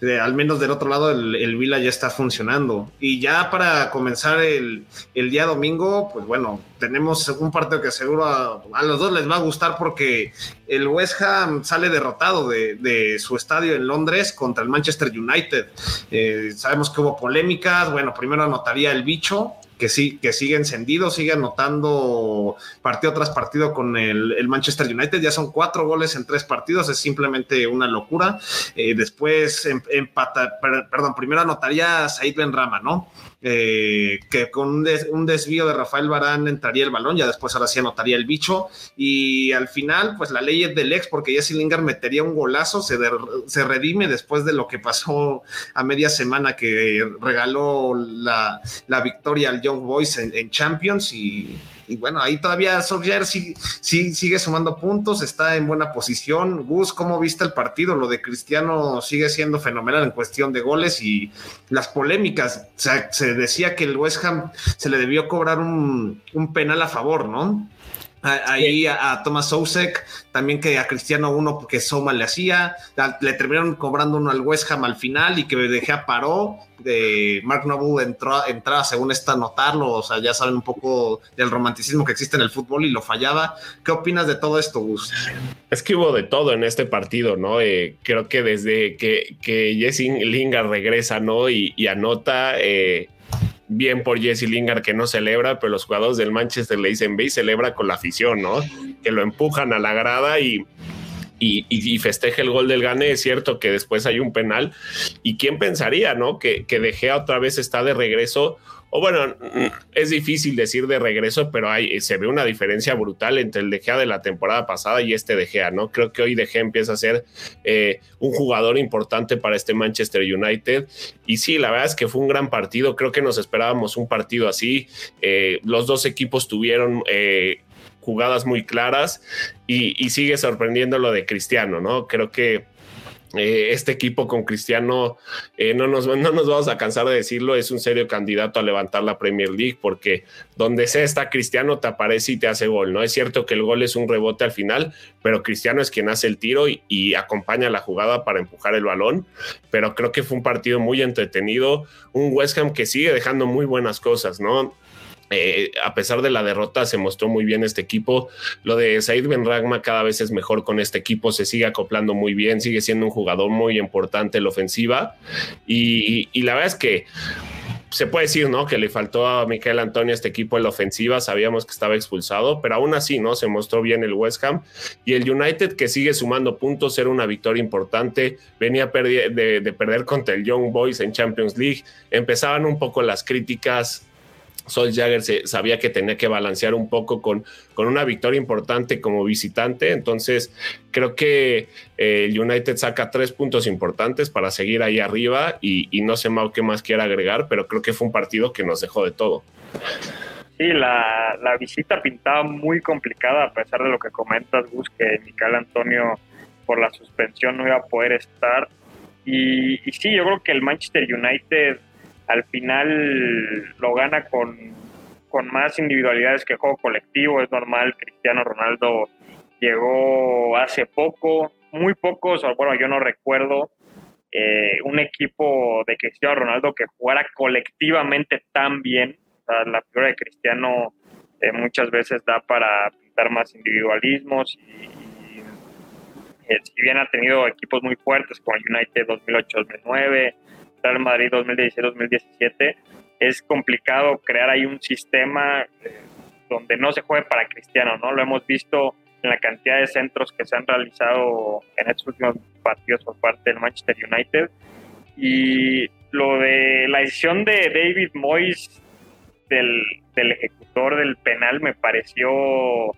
eh, al menos del otro lado el, el, Vila ya está funcionando. Y ya para comenzar el, el día domingo, pues bueno, tenemos un partido que seguro a, los dos les va a gustar porque el West Ham sale derrotado de, su estadio en Londres contra el Manchester United. Eh, sabemos que hubo polémicas. Bueno, primero anotaría el bicho, que sí, que sigue encendido, sigue anotando partido tras partido con el, Manchester United. Ya son cuatro goles en tres partidos, es simplemente una locura. Eh, después em, empata, perdón, primero anotaría Said Ben Rama, ¿no? Eh, que con un, desvío de Rafael Barán entraría el balón, ya después ahora sí anotaría el bicho, y al final, pues la ley es del ex, porque Jesse Lingard metería un golazo, se, se redime después de lo que pasó a media semana que regaló la, victoria al Young Boys en, Champions y Y bueno, ahí todavía Solskjaer sí, sí, sigue sumando puntos, está en buena posición. Gus, ¿cómo viste el partido? Lo de Cristiano sigue siendo fenomenal en cuestión de goles y las polémicas. O sea, se decía que el West Ham se le debió cobrar un, un penal a favor, ¿no? Ahí a, Thomas Sousek, también que a Cristiano uno porque Soma le hacía, le terminaron cobrando uno al West Ham al final y que De Gea paró, de Mark Noble entró, entraba según esta notarlo, o sea, ya saben un poco del romanticismo que existe en el fútbol y lo fallaba. ¿Qué opinas de todo esto, Gus? Es que hubo de todo en este partido, ¿no? Eh, creo que desde que, que Jesse Lingard regresa, ¿no? Y, anota... Eh, bien por Jesse Lingard que no celebra, pero los jugadores del Manchester le dicen ve y celebra con la afición, ¿no? Que lo empujan a la grada y, y, y, festeja el gol del Gane. Es cierto que después hay un penal. ¿Y quién pensaría, no? Que, que De Gea otra vez está de regreso o bueno, es difícil decir de regreso, pero hay, se ve una diferencia brutal entre el De Gea de la temporada pasada y este De Gea, ¿no? Creo que hoy De Gea empieza a ser eh, un jugador importante para este Manchester United. Y sí, la verdad es que fue un gran partido. Creo que nos esperábamos un partido así. Eh, los dos equipos tuvieron eh, jugadas muy claras y sigue sorprendiendo lo de Cristiano, ¿no? Creo que eh, este equipo con Cristiano, eh, no, nos, no nos vamos a cansar de decirlo, es un serio candidato a levantar la Premier League porque donde sea está Cristiano te aparece y te hace gol, ¿no? Es cierto que el gol es un rebote al final, pero Cristiano es quien hace el tiro y, y acompaña la jugada para empujar el balón, pero creo que fue un partido muy entretenido, un West Ham que sigue dejando muy buenas cosas, ¿no? Eh, a pesar de la derrota, se mostró muy bien este equipo. Lo de Said Benragma cada vez es mejor con este equipo, se sigue acoplando muy bien, sigue siendo un jugador muy importante en la ofensiva. Y, la verdad es que se puede decir, ¿no? Que le faltó a Miquel Antonio este equipo en la ofensiva, sabíamos que estaba expulsado, pero aún así, ¿no? Se mostró bien el West Ham y el United que sigue sumando puntos, era una victoria importante, venía de perder contra el Young Boys en Champions League, empezaban un poco las críticas Sol Jagger se, sabía que tenía que balancear un poco con, con una victoria importante como visitante. Entonces, creo que eh, el United saca tres puntos importantes para seguir ahí arriba y, no sé Mau qué más quiera agregar, pero creo que fue un partido que nos dejó de todo. Sí, la, visita pintaba muy complicada a pesar de lo que comentas, Gus, que Mical Antonio por la suspensión no iba a poder estar. Y sí, yo creo que el Manchester United al final lo gana con, con más individualidades que juego colectivo, es normal, Cristiano Ronaldo llegó hace poco, muy pocos, bueno, yo no recuerdo eh, un equipo de Cristiano Ronaldo que jugara colectivamente tan bien. la figura de Cristiano eh, muchas veces da para pintar más individualismos y, eh, si bien ha tenido equipos muy fuertes como United 2008-2009, Real Madrid 2016-2017, es complicado crear ahí un sistema eh, donde no se juegue para Cristiano, ¿no? Lo hemos visto en la cantidad de centros que se han realizado en estos últimos partidos por parte del Manchester United. Y lo de la decisión de David Moyes del, del ejecutor del penal me pareció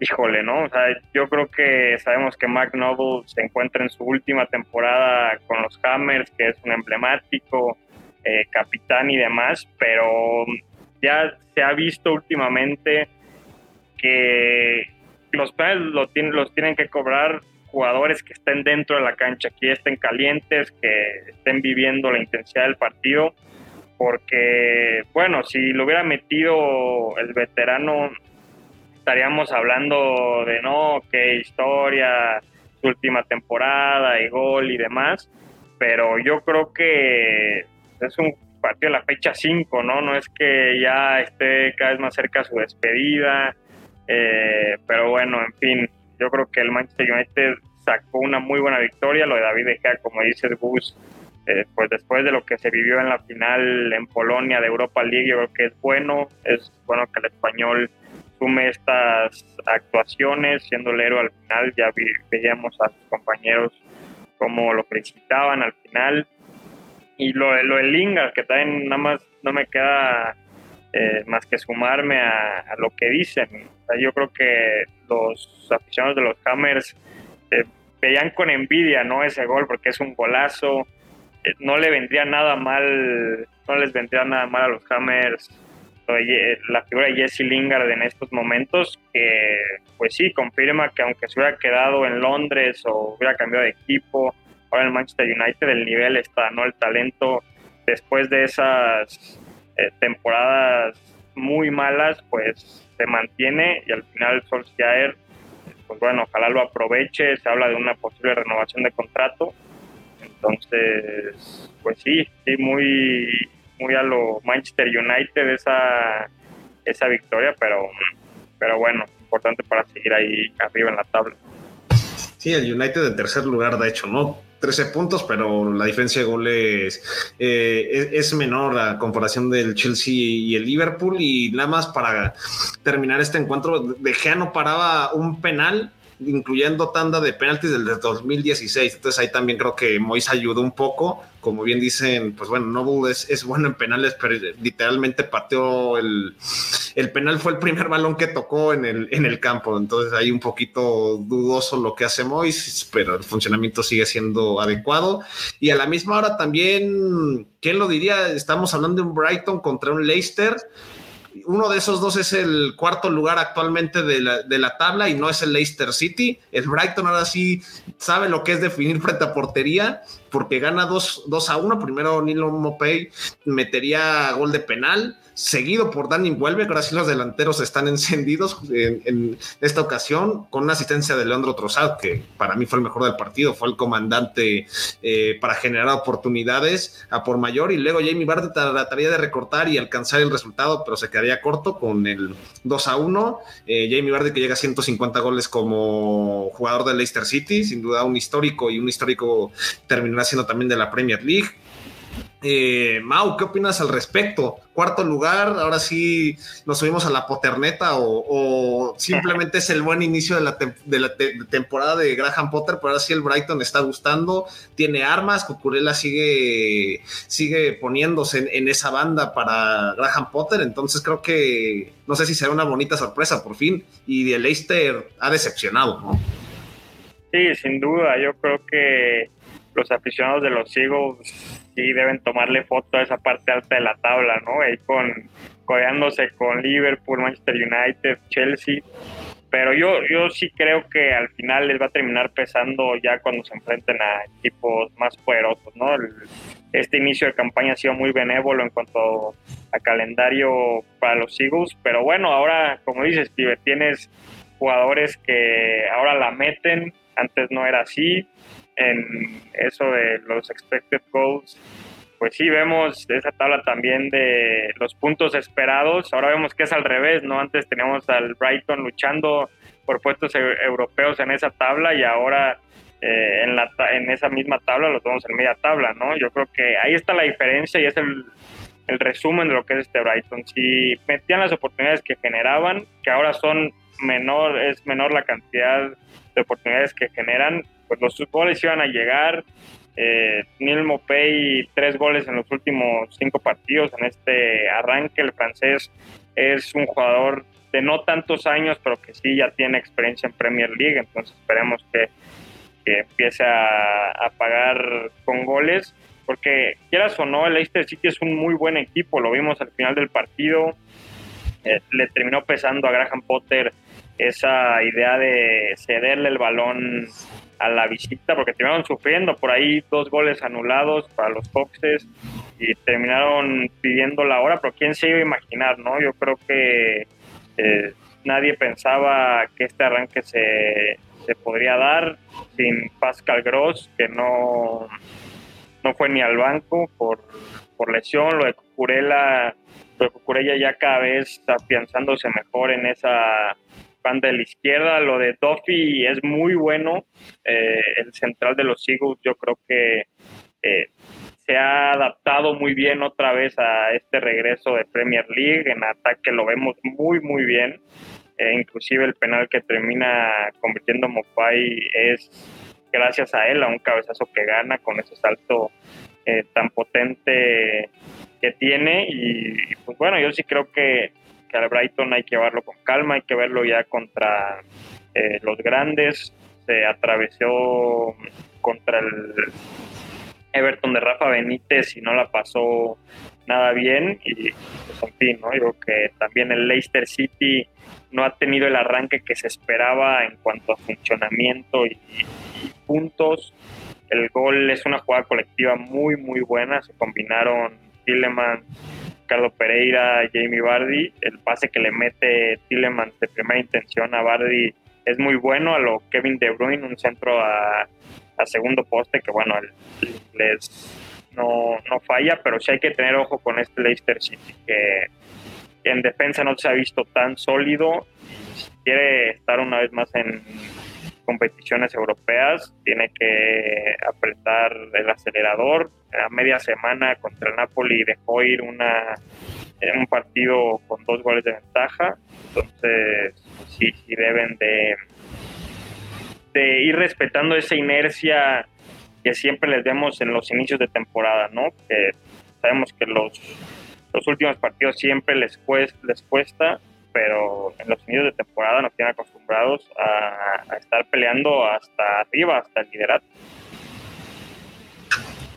híjole, ¿no? O sea, yo creo que sabemos que Mark Noble se encuentra en su última temporada con los Hammers, que es un emblemático eh, capitán y demás, pero ya se ha visto últimamente que los planes lo tienen, los tienen que cobrar jugadores que estén dentro de la cancha, que estén calientes, que estén viviendo la intensidad del partido, porque, bueno, si lo hubiera metido el veterano estaríamos hablando de no, qué historia, su última temporada y gol y demás, pero yo creo que es un partido de la fecha 5, ¿no? No es que ya esté cada vez más cerca su despedida, eh, pero bueno, en fin, yo creo que el Manchester United sacó una muy buena victoria, lo de David De Gea, como dice Gus, eh, pues después de lo que se vivió en la final en Polonia de Europa League, yo creo que es bueno, es bueno que el español sume estas actuaciones, siendo el héroe al final, ya veíamos a sus compañeros como lo felicitaban al final. Y lo, lo de Lingard, que también nada más no me queda eh, más que sumarme a, lo que dicen. yo creo que los aficionados de los Hammers eh, veían con envidia no ese gol porque es un golazo. Eh, no le vendría nada mal, no les vendría nada mal a los Hammers la figura de Jesse Lingard en estos momentos, que pues sí, confirma que aunque se hubiera quedado en Londres o hubiera cambiado de equipo, ahora en Manchester United el nivel está, ¿no? El talento después de esas eh, temporadas muy malas, pues se mantiene y al final Solskjaer, pues bueno, ojalá lo aproveche, se habla de una posible renovación de contrato, entonces, pues sí, sí, muy, muy a lo Manchester United esa, esa victoria, pero, pero bueno, importante para seguir ahí arriba en la tabla. Sí, el United en tercer lugar, de hecho, ¿no? 13 puntos, pero la diferencia de goles eh, es, menor a comparación del Chelsea y el Liverpool. Y nada más para terminar este encuentro, De Gea no paraba un penal incluyendo tanda de penaltis del 2016. Entonces ahí también creo que Mois ayudó un poco. Como bien dicen, pues bueno, Noble es, bueno en penales, pero literalmente pateó el, el penal, fue el primer balón que tocó en el, en el campo. Entonces ahí un poquito dudoso lo que hace Mois, pero el funcionamiento sigue siendo adecuado. Y a la misma hora también, ¿quién lo diría? Estamos hablando de un Brighton contra un Leicester uno de esos dos es el cuarto lugar actualmente de la, tabla y no es el Leicester City. El Brighton ahora sí sabe lo que es definir frente a portería porque gana 2, a 1. Primero Nilo Mopey metería gol de penal seguido por Danny Vuelve, ahora sí los delanteros están encendidos en, esta ocasión, con una asistencia de Leandro Trossard, que para mí fue el mejor del partido, fue el comandante eh, para generar oportunidades a por mayor, y luego Jamie Vardy trataría de recortar y alcanzar el resultado, pero se quedaría corto con el 2 a 1. Eh, Jamie Vardy que llega a 150 goles como jugador del Leicester City, sin duda un histórico y un histórico terminará siendo también de la Premier League. Eh, Mau, ¿qué opinas al respecto? Cuarto lugar, ahora sí nos subimos a la poterneta o, simplemente es el buen inicio de la, temporada de Graham Potter, pero ahora sí el Brighton está gustando, tiene armas, Cucurella sigue, sigue poniéndose en, esa banda para Graham Potter, entonces creo que no sé si será una bonita sorpresa por fin y el Leicester ha decepcionado, ¿no? Sí, sin duda, yo creo que los aficionados de los Eagles sí deben tomarle foto a esa parte alta de la tabla, ¿no? Ahí con codeándose con Liverpool, Manchester United, Chelsea. Pero yo, yo sí creo que al final les va a terminar pesando ya cuando se enfrenten a equipos más poderosos, ¿no? este inicio de campaña ha sido muy benévolo en cuanto a calendario para los Eagles, pero bueno, ahora, como dices, Steve, tienes jugadores que ahora la meten, antes no era así, en eso de los expected goals, pues sí vemos esa tabla también de los puntos esperados. Ahora vemos que es al revés, ¿no? Antes teníamos al Brighton luchando por puestos europeos en esa tabla y ahora eh, en, la, en esa misma tabla los vemos en media tabla, ¿no? Yo creo que ahí está la diferencia y es el, el resumen de lo que es este Brighton. Si metían las oportunidades que generaban, que ahora son menor, es menor la cantidad de oportunidades que generan, pues los goles iban a llegar. Eh, Neil Mopey, tres goles en los últimos cinco partidos en este arranque. El francés es un jugador de no tantos años, pero que sí ya tiene experiencia en Premier League, entonces esperemos que, empiece a, pagar con goles, porque quieras o no, el Leicester City es un muy buen equipo, lo vimos al final del partido, eh, le terminó pesando a Graham Potter esa idea de cederle el balón a la visita porque terminaron sufriendo por ahí dos goles anulados para los Foxes y terminaron pidiendo la hora, pero quién se iba a imaginar, ¿no? Yo creo que eh, nadie pensaba que este arranque se, se, podría dar sin Pascal Gross, que no, no fue ni al banco por, por lesión, lo de Cucurella, lo de Cucurella ya cada vez está afianzándose mejor en esa banda de la izquierda. Lo de Duffy es muy bueno. Eh, el central de los Eagles yo creo que eh, se ha adaptado muy bien otra vez a este regreso de Premier League. En ataque lo vemos muy, muy bien. Eh, inclusive el penal que termina convirtiendo Mopai es gracias a él, a un cabezazo que gana con ese salto tan potente que tiene. Y pues bueno, yo sí creo que al Brighton hay que llevarlo con calma, hay que verlo ya contra eh, los grandes. Se atravesó contra el Everton de Rafa Benítez y no la pasó nada bien y pues en fin, ¿no? Yo que también el Leicester City no ha tenido el arranque que se esperaba en cuanto a funcionamiento y, puntos. El gol es una jugada colectiva muy, muy buena. Se combinaron Tilleman, Ricardo Pereira, Jamie Bardi. El pase que le mete Tilleman de primera intención a Bardi es muy bueno. A lo Kevin De Bruyne, un centro a, segundo poste, que bueno, les no, no falla, pero sí hay que tener ojo con este Leicester City, que en defensa no se ha visto tan sólido. Quiere estar una vez más en competiciones europeas, tiene que apretar el acelerador. A media semana contra el Napoli dejó ir una, un partido con dos goles de ventaja. Entonces, sí, sí deben de, de ir respetando esa inercia que siempre les vemos en los inicios de temporada, ¿no? Que sabemos que los los últimos partidos siempre les cuesta, les cuesta pero en los inicios de temporada nos tienen acostumbrados a, estar peleando hasta arriba, hasta el liderato.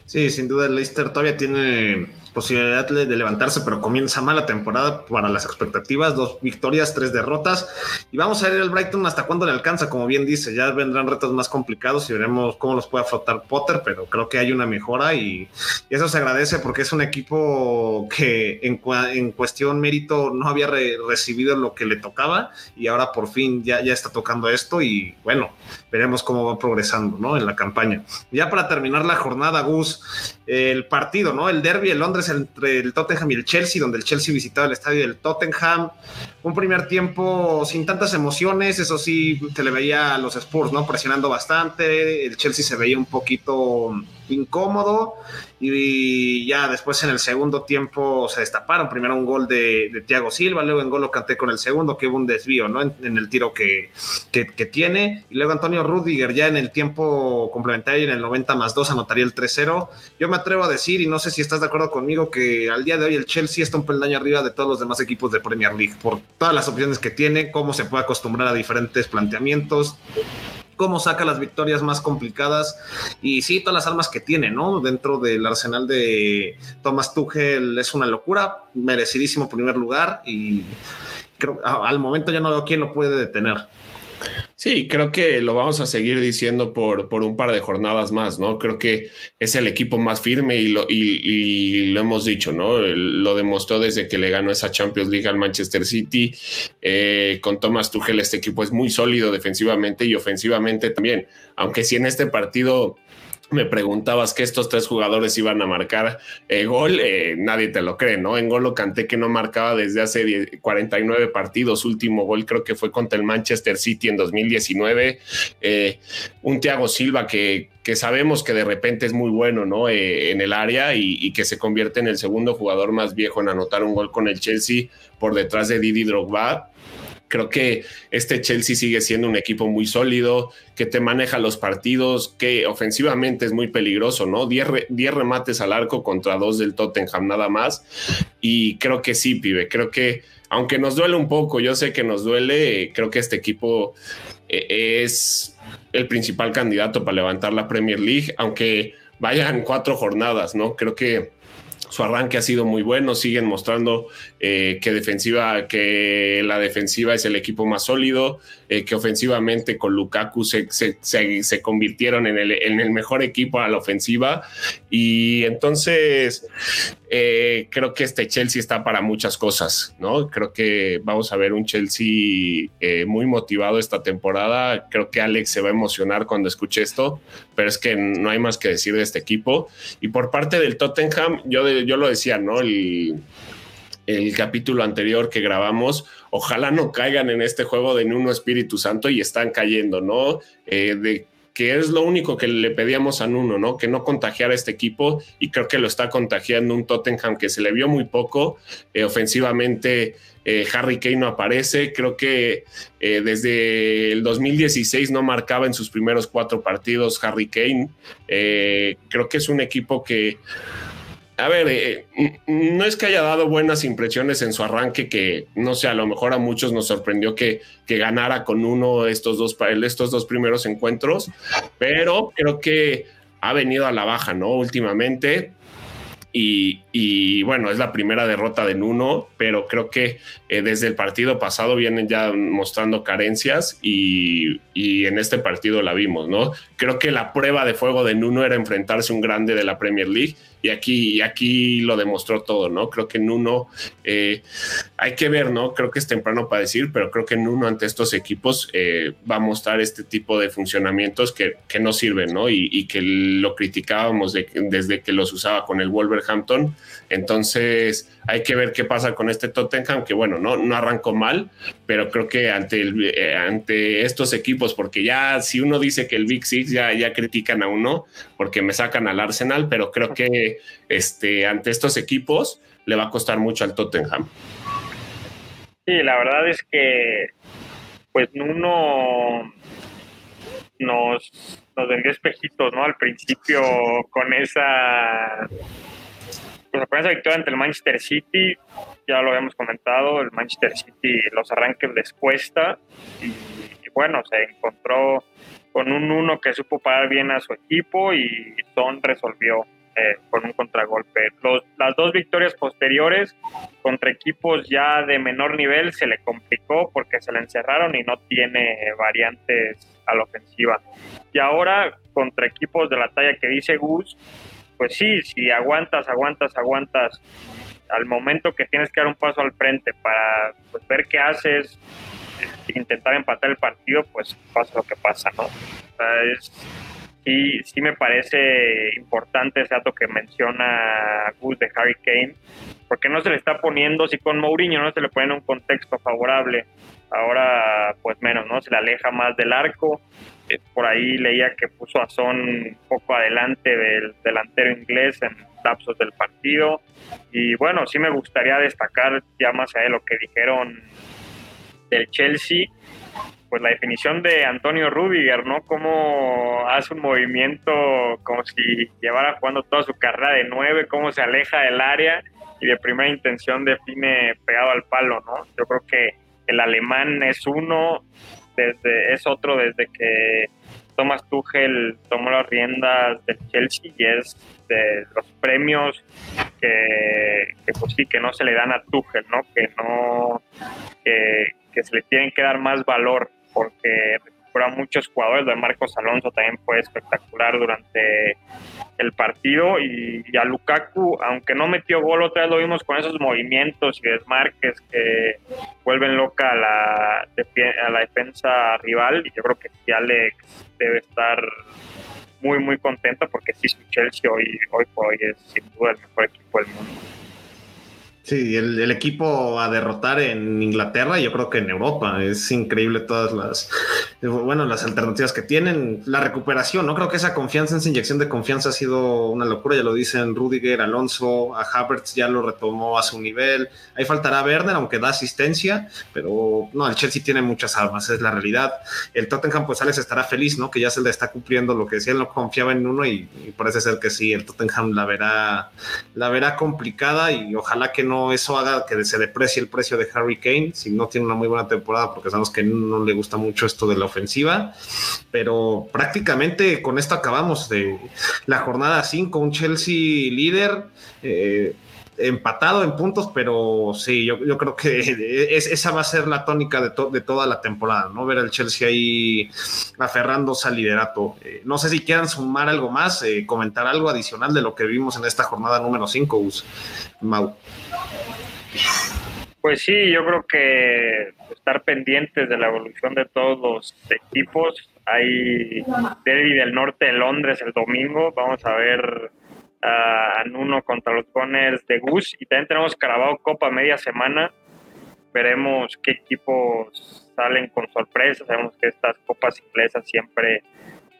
Sí, sin duda el Leicester todavía tiene posibilidad de levantarse, pero comienza mala temporada para las expectativas, dos victorias, tres derrotas, y vamos a ver el Brighton hasta cuándo le alcanza, como bien dice, ya vendrán retos más complicados y veremos cómo los puede afrontar Potter, pero creo que hay una mejora y, eso se agradece porque es un equipo que en, en cuestión mérito no había recibido lo que le tocaba y ahora por fin ya, ya está tocando esto y bueno, veremos cómo va progresando, ¿no? En la campaña. Ya para terminar la jornada, Gus, el partido, ¿no? El derby de Londres entre el Tottenham y el Chelsea, donde el Chelsea visitaba el estadio del Tottenham. Un primer tiempo sin tantas emociones, eso sí, se le veía a los Spurs, ¿no? Presionando bastante. El Chelsea se veía un poquito incómodo y ya después en el segundo tiempo se destaparon. Primero un gol de, de Thiago Silva, luego en gol lo canté con el segundo, que hubo un desvío ¿no? en, el tiro que, que, tiene. Y luego Antonio Rudiger ya en el tiempo complementario, en el 90 más 2, anotaría el 3-0. Yo me atrevo a decir, y no sé si estás de acuerdo conmigo, que al día de hoy el Chelsea está un peldaño arriba de todos los demás equipos de Premier League por todas las opciones que tiene, cómo se puede acostumbrar a diferentes planteamientos cómo saca las victorias más complicadas y sí, todas las armas que tiene, ¿no? Dentro del arsenal de Thomas Tuchel es una locura, merecidísimo primer lugar y creo al momento ya no veo quién lo puede detener. Sí, creo que lo vamos a seguir diciendo por, por un par de jornadas más, ¿no? Creo que es el equipo más firme y lo, y, lo hemos dicho, ¿no? Lo demostró desde que le ganó esa Champions League al Manchester City. Eh, con Thomas Tuchel, este equipo es muy sólido defensivamente y ofensivamente también. Aunque si en este partido me preguntabas que estos tres jugadores iban a marcar eh, gol, eh, nadie te lo cree, ¿no? En gol lo canté que no marcaba desde hace 49 partidos, último gol creo que fue contra el Manchester City en 2019, eh, un Thiago Silva que, sabemos que de repente es muy bueno, ¿no? en el área y, y, que se convierte en el segundo jugador más viejo en anotar un gol con el Chelsea por detrás de Didi Drogba Creo que este Chelsea sigue siendo un equipo muy sólido, que te maneja los partidos, que ofensivamente es muy peligroso, ¿no? 10 remates al arco contra dos del Tottenham nada más. Y creo que sí, pibe, creo que aunque nos duele un poco, yo sé que nos duele, creo que este equipo eh, es el principal candidato para levantar la Premier League, aunque vayan cuatro jornadas, ¿no? Creo que su arranque ha sido muy bueno, siguen mostrando eh, que defensiva, que la defensiva es el equipo más sólido, eh, que ofensivamente con Lukaku se, se, convirtieron en el, en el, mejor equipo a la ofensiva. Y entonces eh, creo que este Chelsea está para muchas cosas, ¿no? Creo que vamos a ver un Chelsea muy motivado esta temporada. Creo que Alex se va a emocionar cuando escuche esto, pero es que no hay más que decir de este equipo. Y por parte del Tottenham, yo, yo lo decía, ¿no? El, el capítulo anterior que grabamos, ojalá no caigan en este juego de Nuno Espíritu Santo y están cayendo, ¿no? Eh, de que es lo único que le pedíamos a Nuno, ¿no? Que no contagiara este equipo y creo que lo está contagiando un Tottenham que se le vio muy poco. Eh, ofensivamente, eh, Harry Kane no aparece. Creo que desde el 2016 no marcaba en sus primeros cuatro partidos Harry Kane. creo que es un equipo que a ver, eh, no es que haya dado buenas impresiones en su arranque, que no sé, a lo mejor a muchos nos sorprendió que, que ganara con uno estos dos, estos dos primeros encuentros, pero creo que ha venido a la baja, ¿no? Últimamente. Y, y bueno, es la primera derrota de Nuno, pero creo que eh, desde el partido pasado vienen ya mostrando carencias y, y, en este partido la vimos, ¿no? Creo que la prueba de fuego de Nuno era enfrentarse a un grande de la Premier League y aquí, y aquí lo demostró todo, ¿no? Creo que Nuno, eh, hay que ver, ¿no? Creo que es temprano para decir, pero creo que Nuno ante estos equipos eh, va a mostrar este tipo de funcionamientos que, que no sirven, ¿no? Y, y que lo criticábamos desde que los usaba con el Wolverhampton. Entonces, hay que ver qué pasa con este Tottenham, que bueno, no, no arrancó mal, pero creo que ante, eh, ante estos equipos, porque ya si uno dice que el Big Six ya, ya critican a uno, porque me sacan al Arsenal, pero creo que este, ante estos equipos le va a costar mucho al Tottenham. Sí, la verdad es que pues uno nos, nos vendió espejitos, ¿no? Al principio con esa pues con esa victoria ante el Manchester City, ya lo habíamos comentado, el Manchester City los arranques les cuesta y, y bueno, se encontró con un uno que supo parar bien a su equipo y Son resolvió eh, con un contragolpe. Los, las dos victorias posteriores contra equipos ya de menor nivel se le complicó porque se le encerraron y no tiene variantes a la ofensiva. Y ahora contra equipos de la talla que dice Gus, pues sí, si aguantas, aguantas, aguantas, al momento que tienes que dar un paso al frente para pues, ver qué haces, intentar empatar el partido, pues pasa lo que pasa, ¿no? O sí, sí me parece importante ese dato que menciona Gus de Harry Kane, porque no se le está poniendo, si con Mourinho no se le pone en un contexto favorable, ahora pues menos, ¿no? Se le aleja más del arco, por ahí leía que puso a Son un poco adelante del delantero inglés en lapsos del partido. Y bueno, sí me gustaría destacar ya más allá de lo que dijeron del Chelsea, pues la definición de Antonio Rudiger, ¿no? Cómo hace un movimiento como si llevara jugando toda su carrera de nueve, cómo se aleja del área y de primera intención define pegado al palo, ¿no? Yo creo que el alemán es uno, desde, es otro desde que Thomas Tuchel tomó las riendas del Chelsea y es de los premios que, pues sí, que no se le dan a Tuchel, ¿no? Que no, que, que se le tienen que dar más valor porque muchos jugadores. Lo de Marcos Alonso también fue espectacular durante el partido y, a Lukaku, aunque no metió gol, otra vez lo vimos con esos movimientos y desmarques que vuelven loca a la, a la defensa rival y yo creo que Alex debe estar muy muy contenta porque sí su Chelsea hoy, hoy por hoy es sin duda el mejor equipo del mundo. Sí, el, equipo a derrotar en Inglaterra, yo creo que en Europa. Es increíble todas las, bueno, las alternativas que tienen. La recuperación, ¿no? Creo que esa confianza, esa inyección de confianza ha sido una locura. Ya lo dicen Rudiger, Alonso, a Havertz ya lo retomó a su nivel. Ahí faltará Werner, aunque da asistencia, pero no, el Chelsea tiene muchas armas, es la realidad. El Tottenham, pues Alex estará feliz, ¿no? Que ya se le está cumpliendo lo que decía, él no confiaba en uno y, y parece ser que sí, el Tottenham la verá, la verá complicada y ojalá que no eso haga que se deprecie el precio de Harry Kane, si no tiene una muy buena temporada, porque sabemos que no le gusta mucho esto de la ofensiva, pero prácticamente con esto acabamos de la jornada 5, un Chelsea líder. Eh, empatado en puntos, pero sí, yo, creo que esa va a ser la tónica de, de, toda la temporada, ¿no? Ver al Chelsea ahí aferrándose al liderato. Eh, no sé si quieran sumar algo más, eh, comentar algo adicional de lo que vimos en esta jornada número 5, Mau. Pues sí, yo creo que estar pendientes de la evolución de todos los equipos. Hay Derby del Norte de Londres el domingo. Vamos a ver a Nuno contra los Gunners de Gus. Y también tenemos Carabao Copa media semana. Veremos qué equipos salen con sorpresa. Sabemos que estas copas inglesas siempre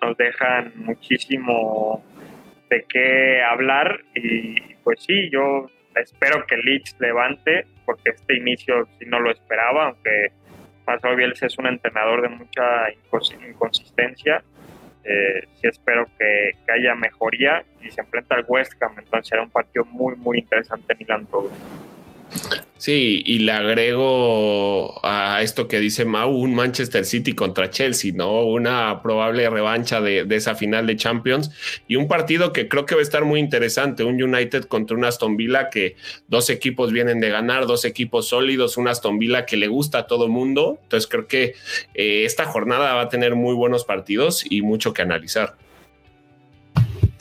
nos dejan muchísimo de qué hablar. Y pues sí, yo espero que Leeds levante, porque este inicio sí no lo esperaba, aunque Marcelo Bielsa es un entrenador de mucha inconsistencia. Eh, sí espero que, haya mejoría y se enfrenta al West Ham, entonces será un partido muy, muy interesante en Milan todo. Sí, y le agrego a esto que dice Mau un Manchester City contra Chelsea, ¿no? Una probable revancha de, esa final de Champions y un partido que creo que va a estar muy interesante, un United contra un Aston Villa que dos equipos vienen de ganar, dos equipos sólidos, un Aston Villa que le gusta a todo mundo, entonces creo que eh, esta jornada va a tener muy buenos partidos y mucho que analizar.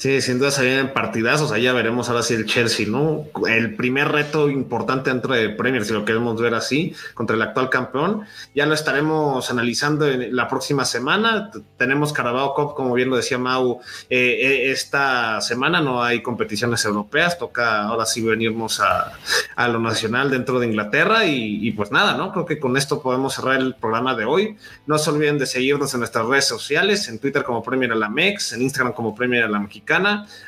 Sí, sin duda se vienen partidazos. Ya veremos ahora sí el Chelsea, ¿no? El primer reto importante dentro de Premier, si lo queremos ver así, contra el actual campeón. Ya lo estaremos analizando en la próxima semana. Tenemos Carabao Cup, como bien lo decía Mau, eh, eh, esta semana no hay competiciones europeas. Toca ahora sí venirnos a, a lo nacional dentro de Inglaterra. Y, y, pues nada, ¿no? Creo que con esto podemos cerrar el programa de hoy. No se olviden de seguirnos en nuestras redes sociales, en Twitter como Premier a la Mex, en Instagram como Premier a la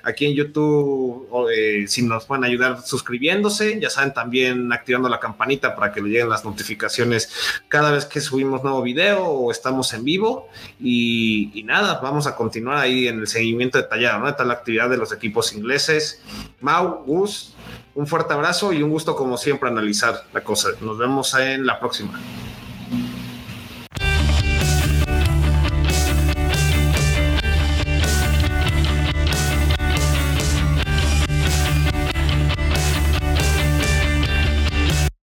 Aquí en YouTube, eh, si nos pueden ayudar suscribiéndose, ya saben, también activando la campanita para que le lleguen las notificaciones cada vez que subimos nuevo video o estamos en vivo. Y, nada, vamos a continuar ahí en el seguimiento detallado, ¿no? De tal actividad de los equipos ingleses. Mau, Gus, un fuerte abrazo y un gusto como siempre analizar la cosa. Nos vemos en la próxima.